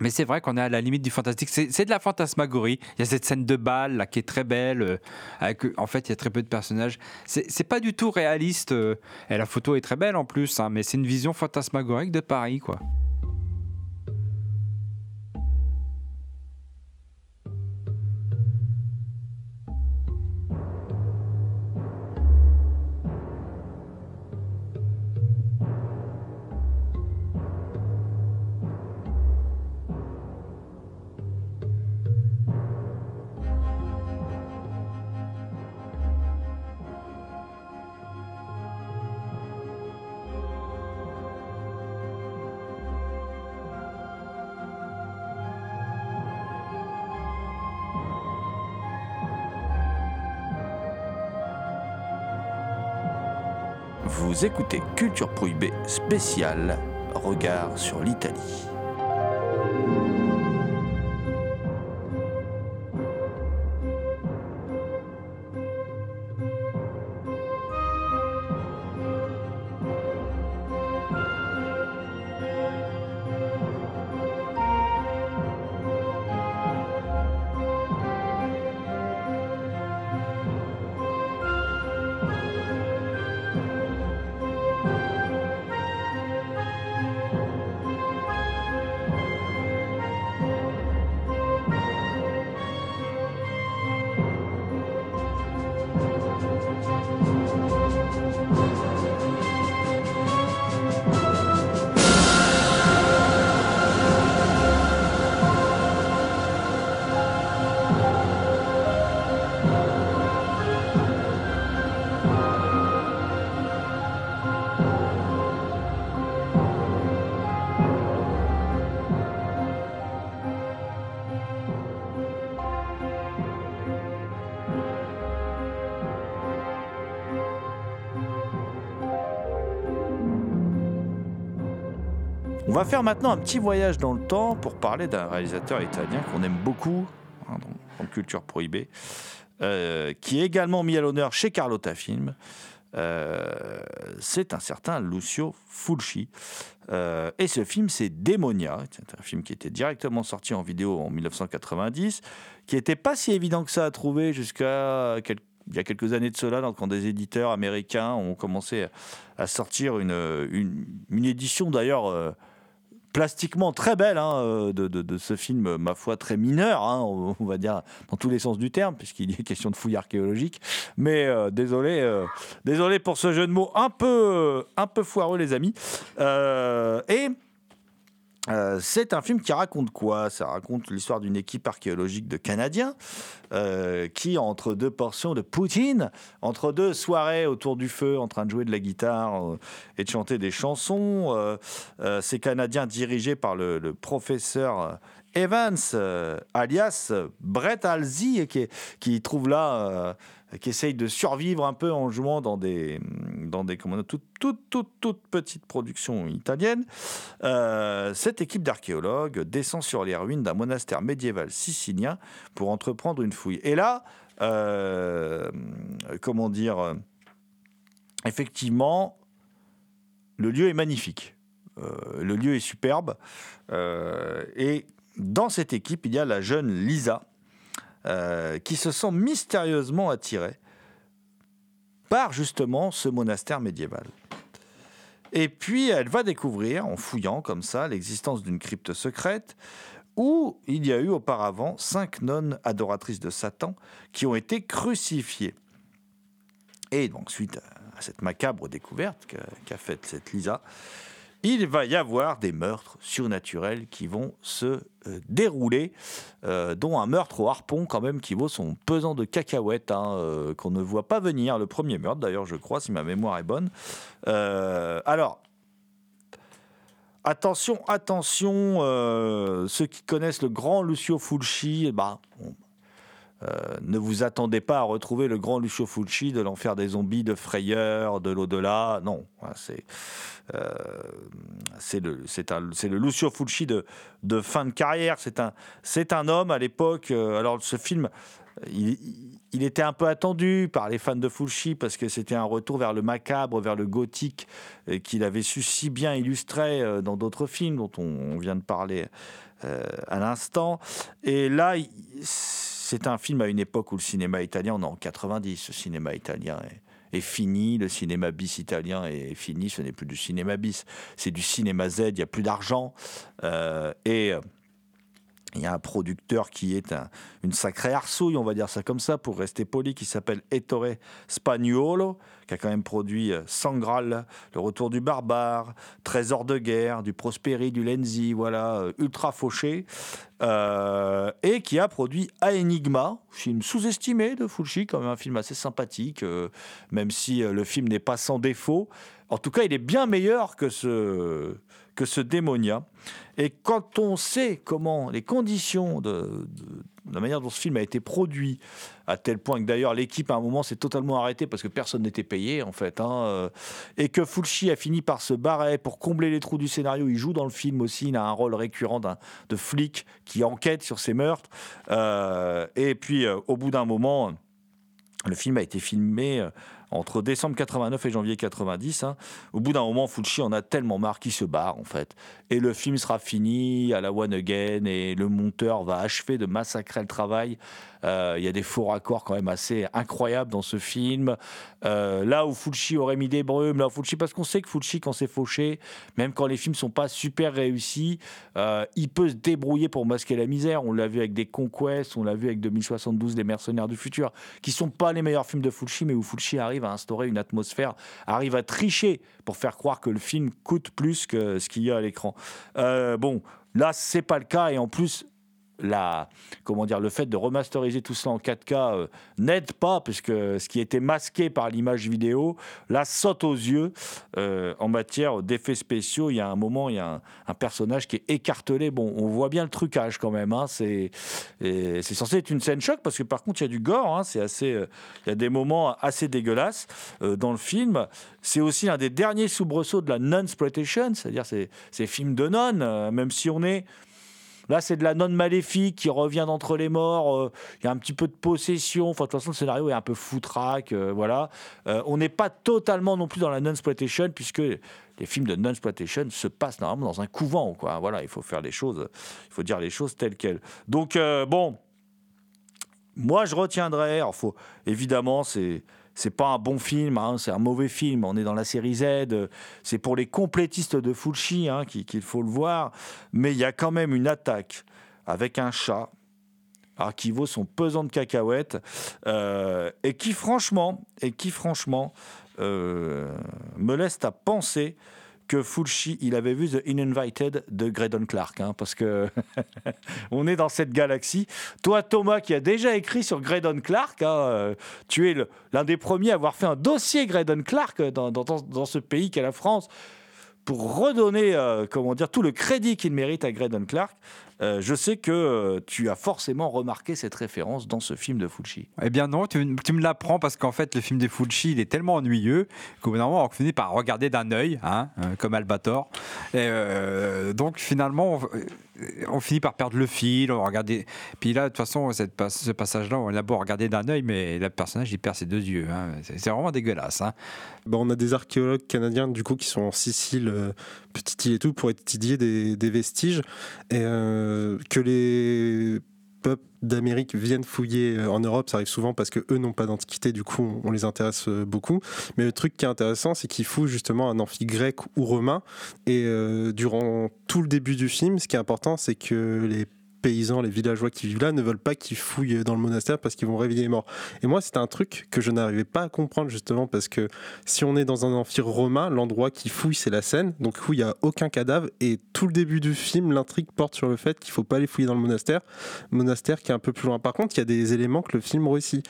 Mais c'est vrai qu'on est à la limite du fantastique. C'est de la fantasmagorie. Il y a cette scène de bal là qui est très belle. euh, euh, en fait, il y a très peu de personnages. C'est pas du tout réaliste. euh, et la photo est très belle en plus. hein, mais c'est une vision fantasmagorique de Paris, quoi. Écoutez Culture Prohibée spéciale Regard sur l'Italie. Va faire maintenant un petit voyage dans le temps pour parler d'un réalisateur italien qu'on aime beaucoup hein, dans, dans Culture Prohibée, euh, qui est également mis à l'honneur chez Carlotta Film. Euh, c'est un certain Lucio Fulci. Euh, et ce film, c'est Démonia. C'est un film qui était directement sorti en vidéo en 1990, qui n'était pas si évident que ça à trouver jusqu'à il y a quelques années de cela, quand des éditeurs américains ont commencé à sortir une, une, une édition d'ailleurs euh, plastiquement très belle hein, euh, de, de- ce film, ma foi, très mineur, hein, on, va dire dans tous les sens du terme, puisqu'il est question de fouilles archéologiques. Mais euh, désolé, euh, désolé pour ce jeu de mots un peu, un peu foireux, les amis. Et euh, c'est un film qui raconte quoi? Ça raconte l'histoire d'une équipe archéologique de Canadiens euh, qui, entre deux portions de Poutine, entre deux soirées autour du feu, en train de jouer de la guitare euh, et de chanter des chansons, ces Canadiens dirigés par le, professeur Evans, euh, alias Brett Halsey, qui, trouve là, euh, qui essaye de survivre un peu en jouant dans des, dans des toutes, petites productions italiennes. Euh, cette équipe d'archéologues descend sur les ruines d'un monastère médiéval sicilien pour entreprendre une fouille. Et là, euh, comment dire, euh, effectivement, le lieu est magnifique. Euh, le lieu est superbe. Euh, et dans cette équipe, il y a la jeune Lisa, euh, qui se sent mystérieusement attirée par justement ce monastère médiéval. Et puis elle va découvrir, en fouillant comme ça, l'existence d'une crypte secrète où il y a eu auparavant cinq nonnes adoratrices de Satan qui ont été crucifiées. Et donc, suite à cette macabre découverte qu'a qu'a faite cette Lisa, il va y avoir des meurtres surnaturels qui vont se euh, dérouler, euh, dont un meurtre au harpon quand même qui vaut son pesant de cacahuètes, hein, euh, qu'on ne voit pas venir. Le premier meurtre d'ailleurs, je crois, si ma mémoire est bonne. Alors, attention, attention, ceux qui connaissent le grand Lucio Fulci, bah, euh, ne vous attendez pas à retrouver le grand Lucio Fulci de l'enfer des zombies, de Frayeur, de l'au-delà. Non, hein, c'est euh, c'est le, Lucio Fulci de, fin de carrière. C'est un, homme à l'époque. euh, alors ce film, il, était un peu attendu par les fans de Fulci parce que c'était un retour vers le macabre, vers le gothique qu'il avait su si bien illustrer dans d'autres films dont on, vient de parler à l'instant. Et là, c'est un film à une époque où le cinéma italien, on est en 90, le cinéma italien est, fini, le cinéma bis italien est fini, ce n'est plus du cinéma bis, c'est du cinéma Z, il n'y a plus d'argent. Euh, et euh, il y a un producteur qui est un- une sacrée arsouille, on va dire ça comme ça, pour rester poli, qui s'appelle Ettore Spagnuolo, qui a quand même produit euh, Sangral, Le Retour du Barbare, Trésor de guerre, du Prosperi, du Lenzi, voilà, euh, ultra fauché, euh, et qui a produit A Enigma, film sous-estimé de Fulci, quand même un film assez sympathique, même si le film n'est pas sans défaut. En tout cas, il est bien meilleur que ce, que ce Démonia. Et quand on sait comment les conditions de, la manière dont ce film a été produit, à tel point que d'ailleurs l'équipe à un moment s'est totalement arrêtée parce que personne n'était payé en fait, hein, euh, et que Fulci a fini par se barrer pour combler les trous du scénario. Il joue dans le film aussi, il a un rôle récurrent de flic qui enquête sur ces meurtres. Euh, et puis euh, au bout d'un moment, le film a été filmé entre décembre 89 et janvier 90. hein. Au bout d'un moment, Fulci en a tellement marre qu'il se barre en fait. Et le film sera fini à la one again et le monteur va achever de massacrer le travail. Euh, Il y a des faux raccords quand même assez incroyables dans ce film. Euh, là où Fulci aurait mis des brumes, là où Fulci, parce qu'on sait que Fulci, quand c'est fauché, même quand les films sont pas super réussis, euh, il peut se débrouiller pour masquer la misère. On l'a vu avec des Conquests, on l'a vu avec 2072, Les Mercenaires du Futur, qui sont pas les meilleurs films de Fulci, mais où Fulci arrive à instaurer une atmosphère, arrive à tricher pour faire croire que le film coûte plus que ce qu'il y a à l'écran. Bon, là, c'est pas le cas, et en plus, la, comment dire, le fait de remasteriser tout cela en 4K euh, n'aide pas, puisque ce qui était masqué par l'image vidéo, là, saute aux yeux euh, en matière d'effets spéciaux. Il y a un moment, il y a un, personnage qui est écartelé. Bon, on voit bien le trucage quand même. hein. C'est censé être une scène choc, parce que par contre, il y a du gore. hein. C'est assez, euh, il y a des moments assez dégueulasses dans le film. C'est aussi un des derniers soubresauts de la non-exploitation, c'est-à-dire ces, ces films de non, même si on est Là, c'est de la non maléfique qui revient d'entre les morts. euh, Il y a un petit peu de possession. Enfin, de toute façon, le scénario est un peu foutraque. euh, voilà. Euh, on n'est pas totalement non plus dans la non-exploitation, puisque les films de non-exploitation se passent normalement dans un couvent. Quoi. Voilà, il faut faire les choses, il faut dire les choses telles quelles. Donc, bon, moi, je retiendrai. Alors, faut, évidemment, c'est. C'est pas un bon film, hein, c'est un mauvais film. On est dans la série Z. euh, C'est pour les complétistes de Fulci hein, qu'il faut le voir. Mais il y a quand même une attaque avec un chat alors, qui vaut son pesant de cacahuètes euh, et qui franchement, et qui franchement euh, me laisse à penser que Fulci, il avait vu The Uninvited de Graydon Clark, hein, parce que on est dans cette galaxie. Toi, Thomas, qui a déjà écrit sur Graydon Clark, hein, euh, tu es l'un des premiers à avoir fait un dossier Graydon Clark dans- dans ce pays qu'est la France pour redonner, euh, comment dire, tout le crédit qu'il mérite à Graydon Clark. Euh, je sais que euh, tu as forcément remarqué cette référence dans ce film de Fulci. Eh bien non, tu, tu me l'apprends parce qu'en fait le film des Fulci il est tellement ennuyeux qu'au bout d'un moment on finit par regarder d'un œil, hein, euh, comme Albator. Et euh, donc finalement on, on finit par perdre le fil, on regarder. Puis là de toute façon cette ce passage-là on a beau regarder d'un œil mais le personnage il perd ses deux yeux. hein. C'est vraiment dégueulasse. hein. Bah, on a des archéologues canadiens du coup qui sont en Sicile, euh, petite île et tout, pour étudier des, des vestiges et euh, que les peuples d'Amérique viennent fouiller euh, en Europe, ça arrive souvent parce que eux n'ont pas d'antiquité, du coup on, les intéresse euh, beaucoup. Mais le truc qui est intéressant, c'est qu'ils fouillent justement un amphi grec ou romain et euh, durant tout le début du film, ce qui est important, c'est que les les villageois qui vivent là ne veulent pas qu'ils fouillent dans le monastère parce qu'ils vont réveiller les morts. Et moi, c'était un truc que je n'arrivais pas à comprendre justement parce que si on est dans un amphire romain, l'endroit qui fouille, c'est la Seine. Donc, où il n'y a aucun cadavre. Et tout le début du film, l'intrigue porte sur le fait qu'il faut pas aller fouiller dans le monastère. Monastère qui est un peu plus loin. Par contre, il y a des éléments que le film réussit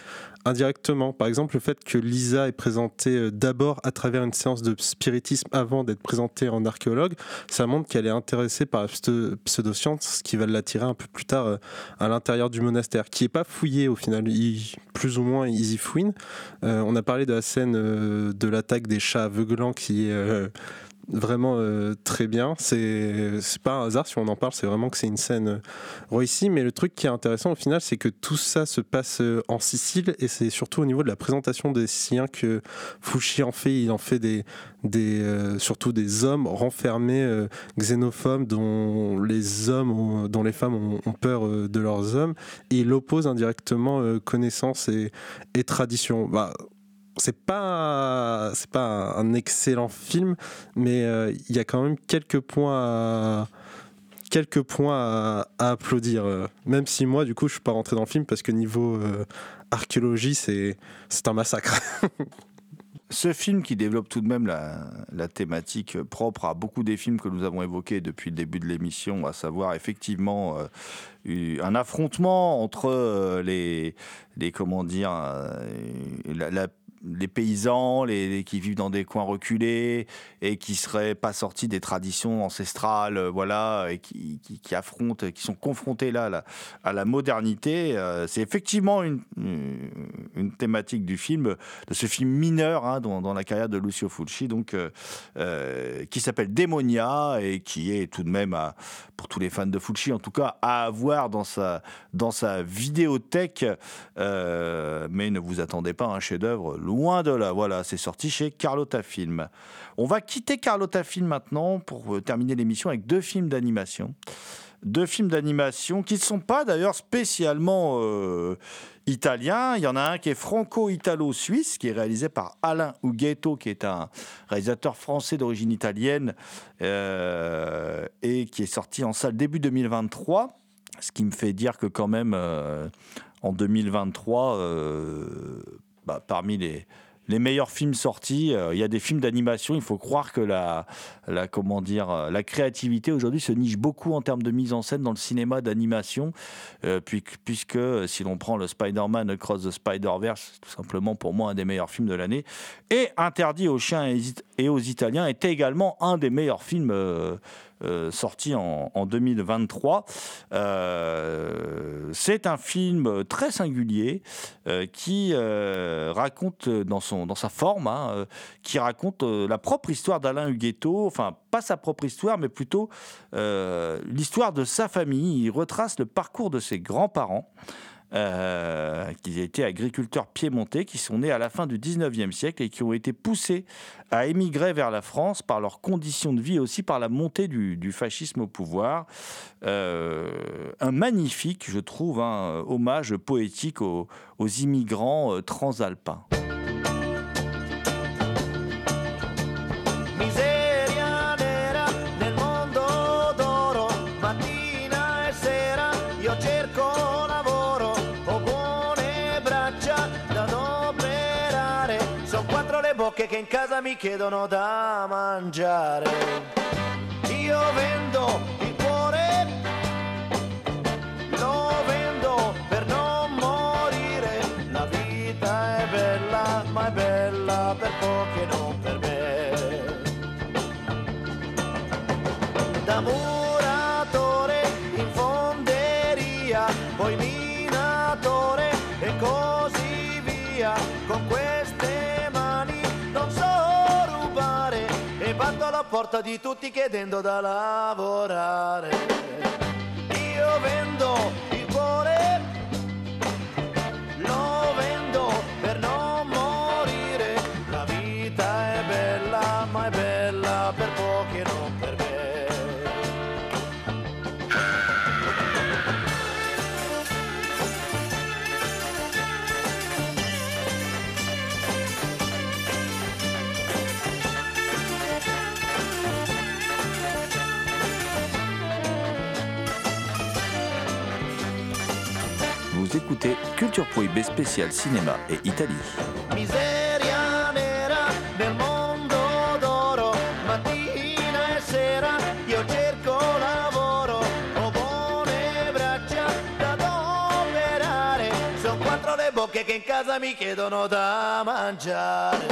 indirectement. Par exemple, le fait que Lisa est présentée euh, d'abord à travers une séance de spiritisme avant d'être présentée en archéologue, ça montre qu'elle est intéressée par la pseudo- pseudoscience, ce qui va l'attirer un peu plus tard euh, à l'intérieur du monastère, qui est pas fouillé au final. Plus ou moins, ils y. Euh, on a parlé de la scène de l'attaque des chats aveuglants qui est vraiment euh, très bien. C'est c'est pas un hasard si on en parle, c'est vraiment que c'est une scène euh, réussie. Mais le truc qui est intéressant au final, c'est que tout ça se passe euh, en Sicile et c'est surtout au niveau de la présentation des Siciliens que Fouchi en fait. Il en fait des, surtout des hommes renfermés, xénophobes, dont les hommes, ont- dont les femmes ont, peur de leurs hommes. Il oppose indirectement connaissance et, et tradition. Bah, c'est pas c'est pas un excellent film mais euh, il y a quand même quelques points à, quelques points à, applaudir euh, même si moi du coup je suis pas rentré dans le film parce que niveau euh, archéologie c'est c'est un massacre. Ce film qui développe tout de même la, thématique propre à beaucoup des films que nous avons évoqués depuis le début de l'émission, à savoir effectivement un affrontement entre les, les comment dire les paysans, les, qui vivent dans des coins reculés et qui seraient pas sortis des traditions ancestrales, euh, voilà, et qui, affrontent, qui sont confrontés là à la, modernité. Euh, c'est effectivement une, une, une thématique du film, de ce film mineur hein, dans, dans la carrière de Lucio Fulci, donc euh, euh, qui s'appelle Démonia et qui est tout de même, pour tous les fans de Fulci en tout cas, à avoir dans sa, dans sa vidéothèque. Euh, mais ne vous attendez pas à un chef-d'œuvre, loin de là. Voilà, c'est sorti chez Carlotta Film. On va quitter Carlotta Film maintenant pour euh, terminer l'émission avec deux films d'animation. Deux films d'animation qui ne sont pas d'ailleurs spécialement euh, italiens. Il y en a un qui est franco-italo-suisse, qui est réalisé par Alain Huguetto, qui est un réalisateur français d'origine italienne euh, et qui est sorti en salle début 2023. Ce qui me fait dire que quand même, en 2023, euh, bah, parmi les, les meilleurs films sortis. Euh, Il y a des films d'animation. Il faut croire que la, la comment dire, euh, la créativité aujourd'hui se niche beaucoup en termes de mise en scène dans le cinéma d'animation, euh, puis- puisque si l'on prend le Spider-Man Across the Spider-Verse, c'est tout simplement pour moi un des meilleurs films de l'année, et Interdit aux chiens et aux Italiens était également un des meilleurs films. Euh, sorti en, en 2023. Euh, c'est un film très singulier euh, qui raconte dans, sa forme, hein, qui raconte la propre histoire d'Alain Huguetto, enfin pas sa propre histoire, mais plutôt l'histoire de sa famille. Il retrace le parcours de ses grands-parents. Euh, qui étaient agriculteurs piémontais, qui sont nés à la fin du 19e siècle et qui ont été poussés à émigrer vers la France par leurs conditions de vie aussi par la montée du, fascisme au pouvoir. Euh, un magnifique, je trouve, un hommage poétique aux, aux immigrants euh, transalpins. Bocche che in casa mi chiedono da mangiare. Io vendo porta di tutti chiedendo da lavorare. Io vendo il cuore, lo vendo per non morire. La vita è bella, ma è bella per pochi écoutez Culture Prohibée spéciale cinéma et Italie. Miseria nera nel mondo d'oro, mattina e sera io cerco lavoro, ho buone braccia da adoperare, sono quattro le bocche che in casa mi chiedono da mangiare.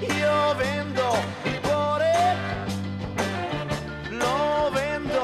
Io vendo il cuore, lo vendo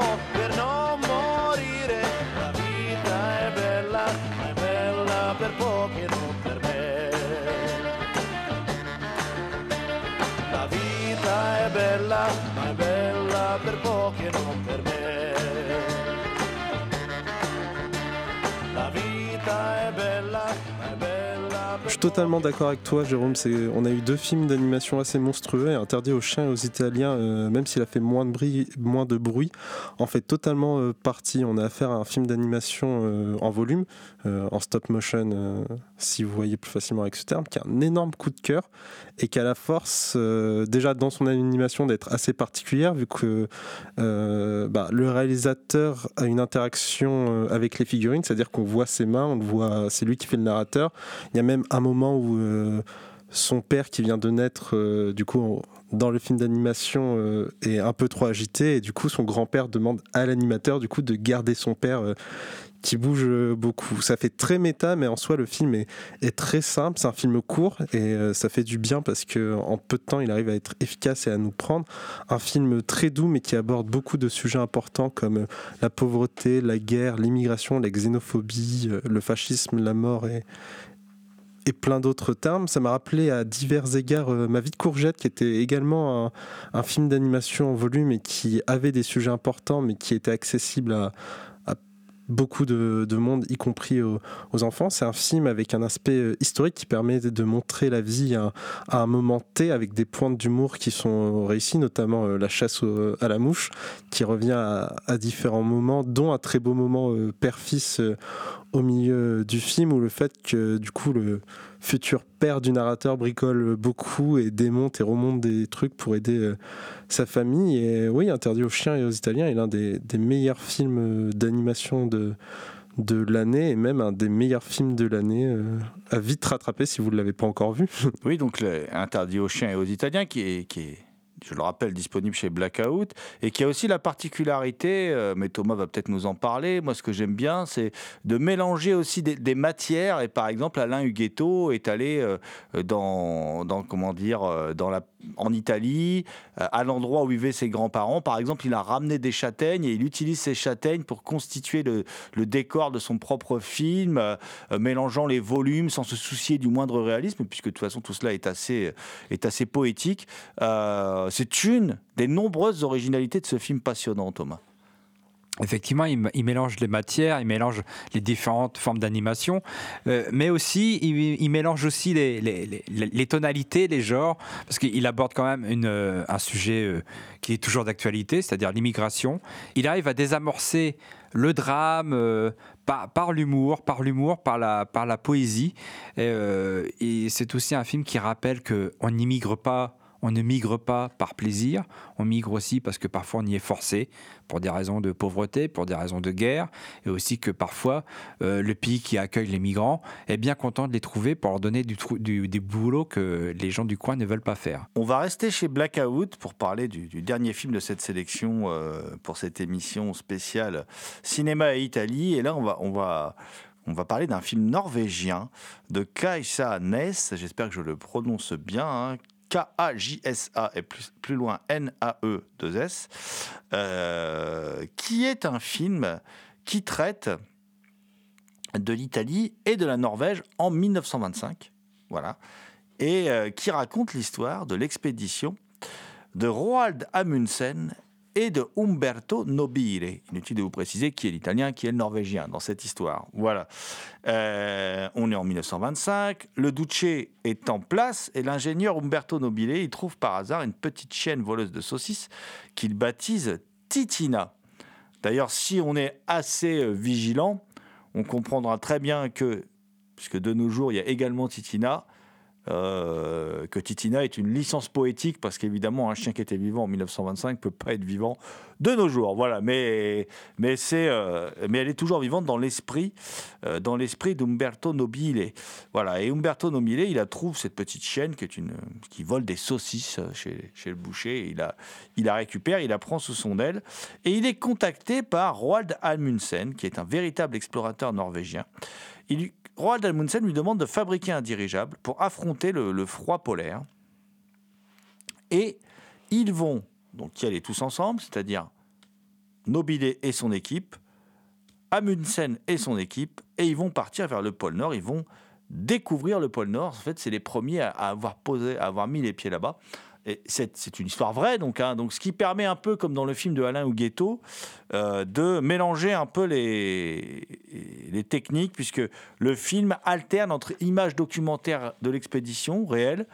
totalement d'accord avec toi, Jérôme. On a eu deux films d'animation assez monstrueux et interdit aux chiens et aux Italiens, euh, même s'il a fait moins de, bruit, en fait totalement euh, partie. On a affaire à un film d'animation euh, en volume, euh, en stop motion, si vous voyez plus facilement avec ce terme, qui a un énorme coup de cœur et qui a la force, déjà dans son animation, d'être assez particulière, vu que bah, le réalisateur a une interaction avec les figurines, c'est-à-dire qu'on voit ses mains, c'est lui qui fait le narrateur. Il y a même un moment où euh, son père qui vient de naître, euh, du coup, dans le film d'animation, euh, est un peu trop agité et du coup, son grand-père demande à l'animateur, du coup, de garder son père. qui bouge beaucoup. Ça fait très méta, mais en soi, le film est, très simple. C'est un film court et ça fait du bien parce que en peu de temps, il arrive à être efficace et à nous prendre. Un film très doux, mais qui aborde beaucoup de sujets importants comme la pauvreté, la guerre, l'immigration, la xénophobie, le fascisme, la mort et, et plein d'autres termes. Ça m'a rappelé à divers égards euh, Ma vie de courgette, qui était également un, un film d'animation en volume et qui avait des sujets importants, mais qui était accessible à, à beaucoup de, de monde, y compris aux, enfants. C'est un film avec un aspect euh, historique qui permet de montrer la vie à, un moment T, avec des pointes d'humour qui sont réussis, notamment euh, la chasse à la mouche, qui revient à, à différents moments, dont un très beau moment euh, père-fils au milieu du film, où le fait que du coup le futur père du narrateur bricole beaucoup et démonte et remonte des trucs pour aider euh, sa famille. Et oui, Interdit aux chiens et aux Italiens est l'un des, meilleurs films euh, d'animation de, de l'année et même un des meilleurs films de l'année euh, à vite rattraper si vous ne l'avez pas encore vu. Oui, donc interdit aux chiens et aux Italiens, qui est, je le rappelle, disponible chez Blackout, et qui a aussi la particularité, euh, mais Thomas va peut-être nous en parler, moi ce que j'aime bien, c'est de mélanger aussi des, matières, et par exemple Alain Huguetto est allé euh, dans, dans, comment dire, euh, dans la, en Italie, euh, à l'endroit où vivaient ses grands-parents, par exemple, il a ramené des châtaignes, et il utilise ces châtaignes pour constituer le, décor de son propre film, euh, euh, mélangeant les volumes sans se soucier du moindre réalisme, puisque de toute façon tout cela est assez, est assez poétique. C'est une des nombreuses originalités de ce film passionnant, Thomas. Effectivement, il, mélange les matières, il mélange les différentes formes d'animation, euh, mais aussi il, mélange aussi les, tonalités, les genres, parce qu'il aborde quand même euh, un sujet euh, qui est toujours d'actualité, c'est-à-dire l'immigration. Il arrive à désamorcer le drame par, l'humour, par l'humour, par la, poésie. Et, et c'est aussi un film qui rappelle qu'on n'immigre pas. On ne migre pas par plaisir, on migre aussi parce que parfois on y est forcé, pour des raisons de pauvreté, pour des raisons de guerre, et aussi que parfois euh, le pays qui accueille les migrants est bien content de les trouver pour leur donner du, du, des boulots que les gens du coin ne veulent pas faire. On va rester chez Blackout pour parler du, dernier film de cette sélection euh, pour cette émission spéciale Cinéma et Italie. Et là, on va, on va, on va parler d'un film norvégien de Kaisa Ness. J'espère que je le prononce bien. hein. K-A-J-S-A et plus, plus loin N-A-E-2-S, euh, qui est un film qui traite de l'Italie et de la Norvège en 1925. Voilà et euh, qui raconte l'histoire de l'expédition de Roald Amundsen et de Umberto Nobile. Inutile de vous préciser qui est l'italien, qui est le norvégien dans cette histoire. Voilà. Euh, on est en 1925, le Duce est en place et l'ingénieur Umberto Nobile, il trouve par hasard une petite chienne voleuse de saucisses qu'il baptise Titina. D'ailleurs, si on est assez euh, vigilant, on comprendra très bien que, puisque de nos jours, il y a également Titina, euh, que Titina est une licence poétique parce qu'évidemment un chien qui était vivant en 1925 peut pas être vivant de nos jours. Voilà mais mais c'est euh, mais elle est toujours vivante dans l'esprit euh, dans l'esprit d'Umberto Nobile. Voilà et Umberto Nobile il a trouve cette petite chienne qui est une qui vole des saucisses chez, chez le boucher. Il a il la récupère il la prend sous son aile. Et il est contacté par Roald Amundsen qui est un véritable explorateur norvégien. Il Roald Amundsen lui demande de fabriquer un dirigeable pour affronter le, le froid polaire. Et ils vont donc y aller tous ensemble, c'est-à-dire Nobile et son équipe, Amundsen et son équipe, et ils vont partir vers le pôle Nord. Ils vont découvrir le pôle Nord. En fait, c'est les premiers à, avoir posé, à avoir mis les pieds là-bas. C'est une histoire vraie, donc, hein, donc ce qui permet un peu, comme dans le film de Alain Huguetto, euh, de mélanger un peu les, techniques, puisque le film alterne entre images documentaires de l'expédition réelle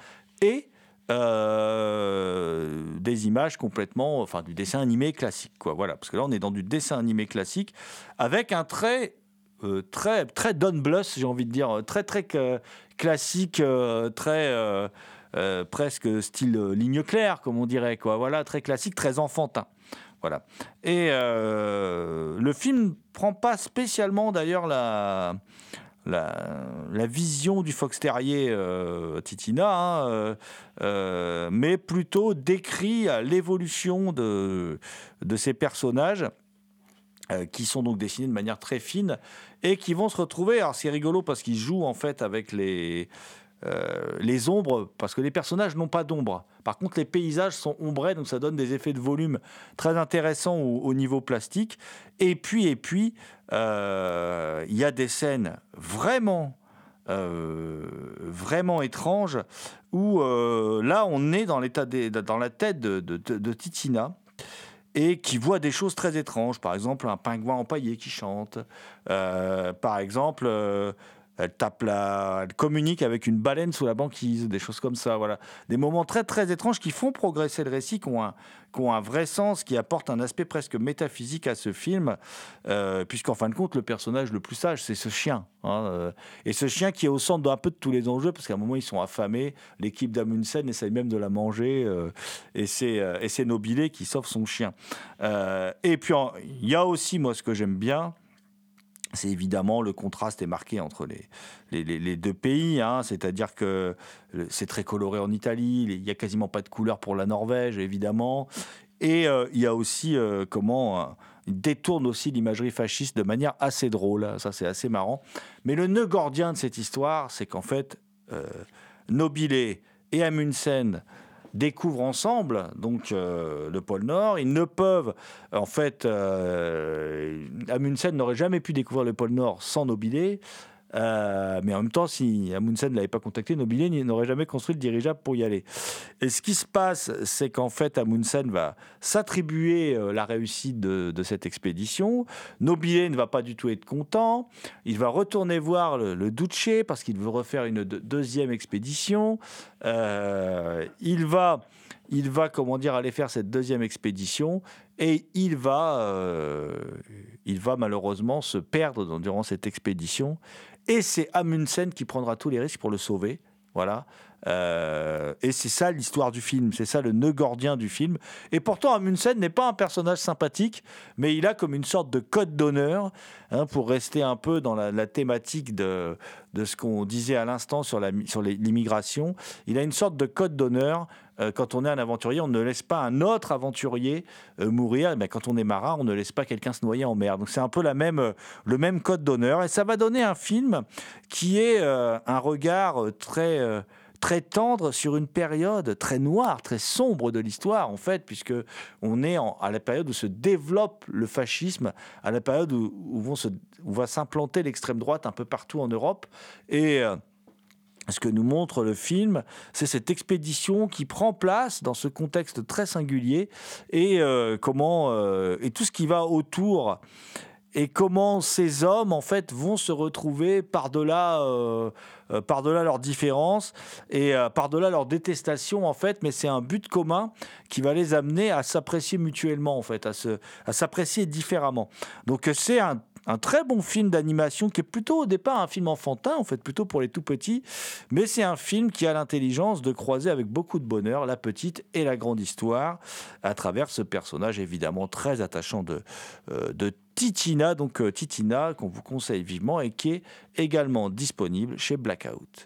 et euh, des images complètement, enfin du dessin animé classique, quoi. Voilà, parce que là on est dans du dessin animé classique avec un trait euh, très très Don Bluth, j'ai envie de dire, très très euh, classique, euh, très euh, presque style euh, ligne claire, comme on dirait, quoi. Voilà, très classique, très enfantin. Voilà. Et euh, le film prend pas spécialement d'ailleurs la, la, vision du fox terrier Titina, hein, mais plutôt décrit l'évolution de, de ces personnages. qui sont donc dessinés de manière très fine et qui vont se retrouver. Alors c'est rigolo parce qu'ils jouent en fait avec les, euh, les ombres, parce que les personnages n'ont pas d'ombre. Par contre, les paysages sont ombrés, donc ça donne des effets de volume très intéressants au, au niveau plastique. Et puis, et puis, euh, il y a des scènes vraiment, euh, vraiment étranges où là, on est dans l'état dans la tête de, Titina et qui voit des choses très étranges. Par exemple, un pingouin empaillé qui chante. Par exemple, elle tape la, elle communique avec une baleine sous la banquise, des choses comme ça. Voilà, des moments très très étranges qui font progresser le récit, qui ont un, qui ont un vrai sens, qui apportent un aspect presque métaphysique à ce film, euh, puisqu'en fin de compte, le personnage le plus sage, c'est ce chien. hein, euh, et ce chien qui est au centre d'un peu de tous les enjeux, parce qu'à un moment, ils sont affamés. L'équipe d'Amundsen essaye même de la manger, euh, et c'est et c'est Nobile qui sauve son chien. Et puis, il y a aussi, moi, ce que j'aime bien, c'est évidemment le contraste est marqué entre les, les, deux pays, hein. c'est-à-dire que c'est très coloré en Italie, il n'y a quasiment pas de couleur pour la Norvège, évidemment, et euh, il y a aussi euh, comment euh, détourne aussi l'imagerie fasciste de manière assez drôle, ça c'est assez marrant. Mais le nœud gordien de cette histoire, c'est qu'en fait, Nobile et Amundsen découvrent ensemble donc euh, le pôle Nord. Ils ne peuvent, en fait, euh, Amundsen n'aurait jamais pu découvrir le pôle Nord sans Nobile. Euh, mais en même temps, si Amundsen ne l'avait pas contacté, Nobile n'aurait jamais construit le dirigeable pour y aller. Et ce qui se passe, c'est qu'en fait, Amundsen va s'attribuer euh, la réussite de, cette expédition. Nobile ne va pas du tout être content. Il va retourner voir le, le parce qu'il veut refaire une de- deuxième expédition. Euh, il va, il va, comment dire, aller faire cette deuxième expédition et il va, il va malheureusement se perdre durant cette expédition. Et c'est Amundsen qui prendra tous les risques pour le sauver. Voilà. Euh, et c'est ça l'histoire du film, c'est ça le nœud gordien du film. Et pourtant, Amundsen n'est pas un personnage sympathique, mais il a comme une sorte de code d'honneur, hein, pour rester un peu dans la, thématique de, ce qu'on disait à l'instant sur l'immigration. Il a une sorte de code d'honneur. Euh, quand on est un aventurier, on ne laisse pas un autre aventurier euh, mourir. Mais quand on est marin, on ne laisse pas quelqu'un se noyer en mer. Donc c'est un peu la le même code d'honneur. Et ça va donner un film qui est un regard très, très tendre sur une période très noire, très sombre de l'histoire, en fait, puisque on est en- à la période où se développe le fascisme, à la période où, vont se- où va s'implanter l'extrême droite un peu partout en Europe. Et. euh, ce que nous montre le film, c'est cette expédition qui prend place dans ce contexte très singulier et euh, comment euh, et tout ce qui va autour et comment ces hommes en fait vont se retrouver par-delà euh, euh, par-delà leurs différences et euh, par-delà leur détestation en fait mais c'est un but commun qui va les amener à s'apprécier mutuellement en fait à se à s'apprécier différemment. Donc c'est un un très bon film d'animation qui est plutôt au départ un film enfantin, en fait, plutôt pour les tout petits, mais c'est un film qui a l'intelligence de croiser avec beaucoup de bonheur la petite et la grande histoire à travers ce personnage évidemment très attachant de, euh, de Titina, donc euh, Titina qu'on vous conseille vivement et qui est également disponible chez Blackout.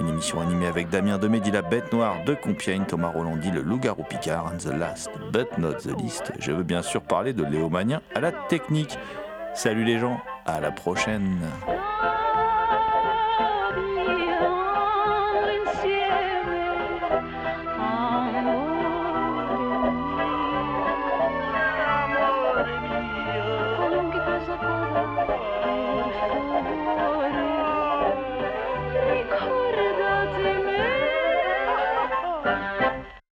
Une émission animée avec Damien Demé dit La Bête Noire de Compiègne, Thomas Rolandi, le Loup-garou Picard, and the last but not the least. Je veux bien sûr parler de Léo à la technique. Salut les gens, à la prochaine.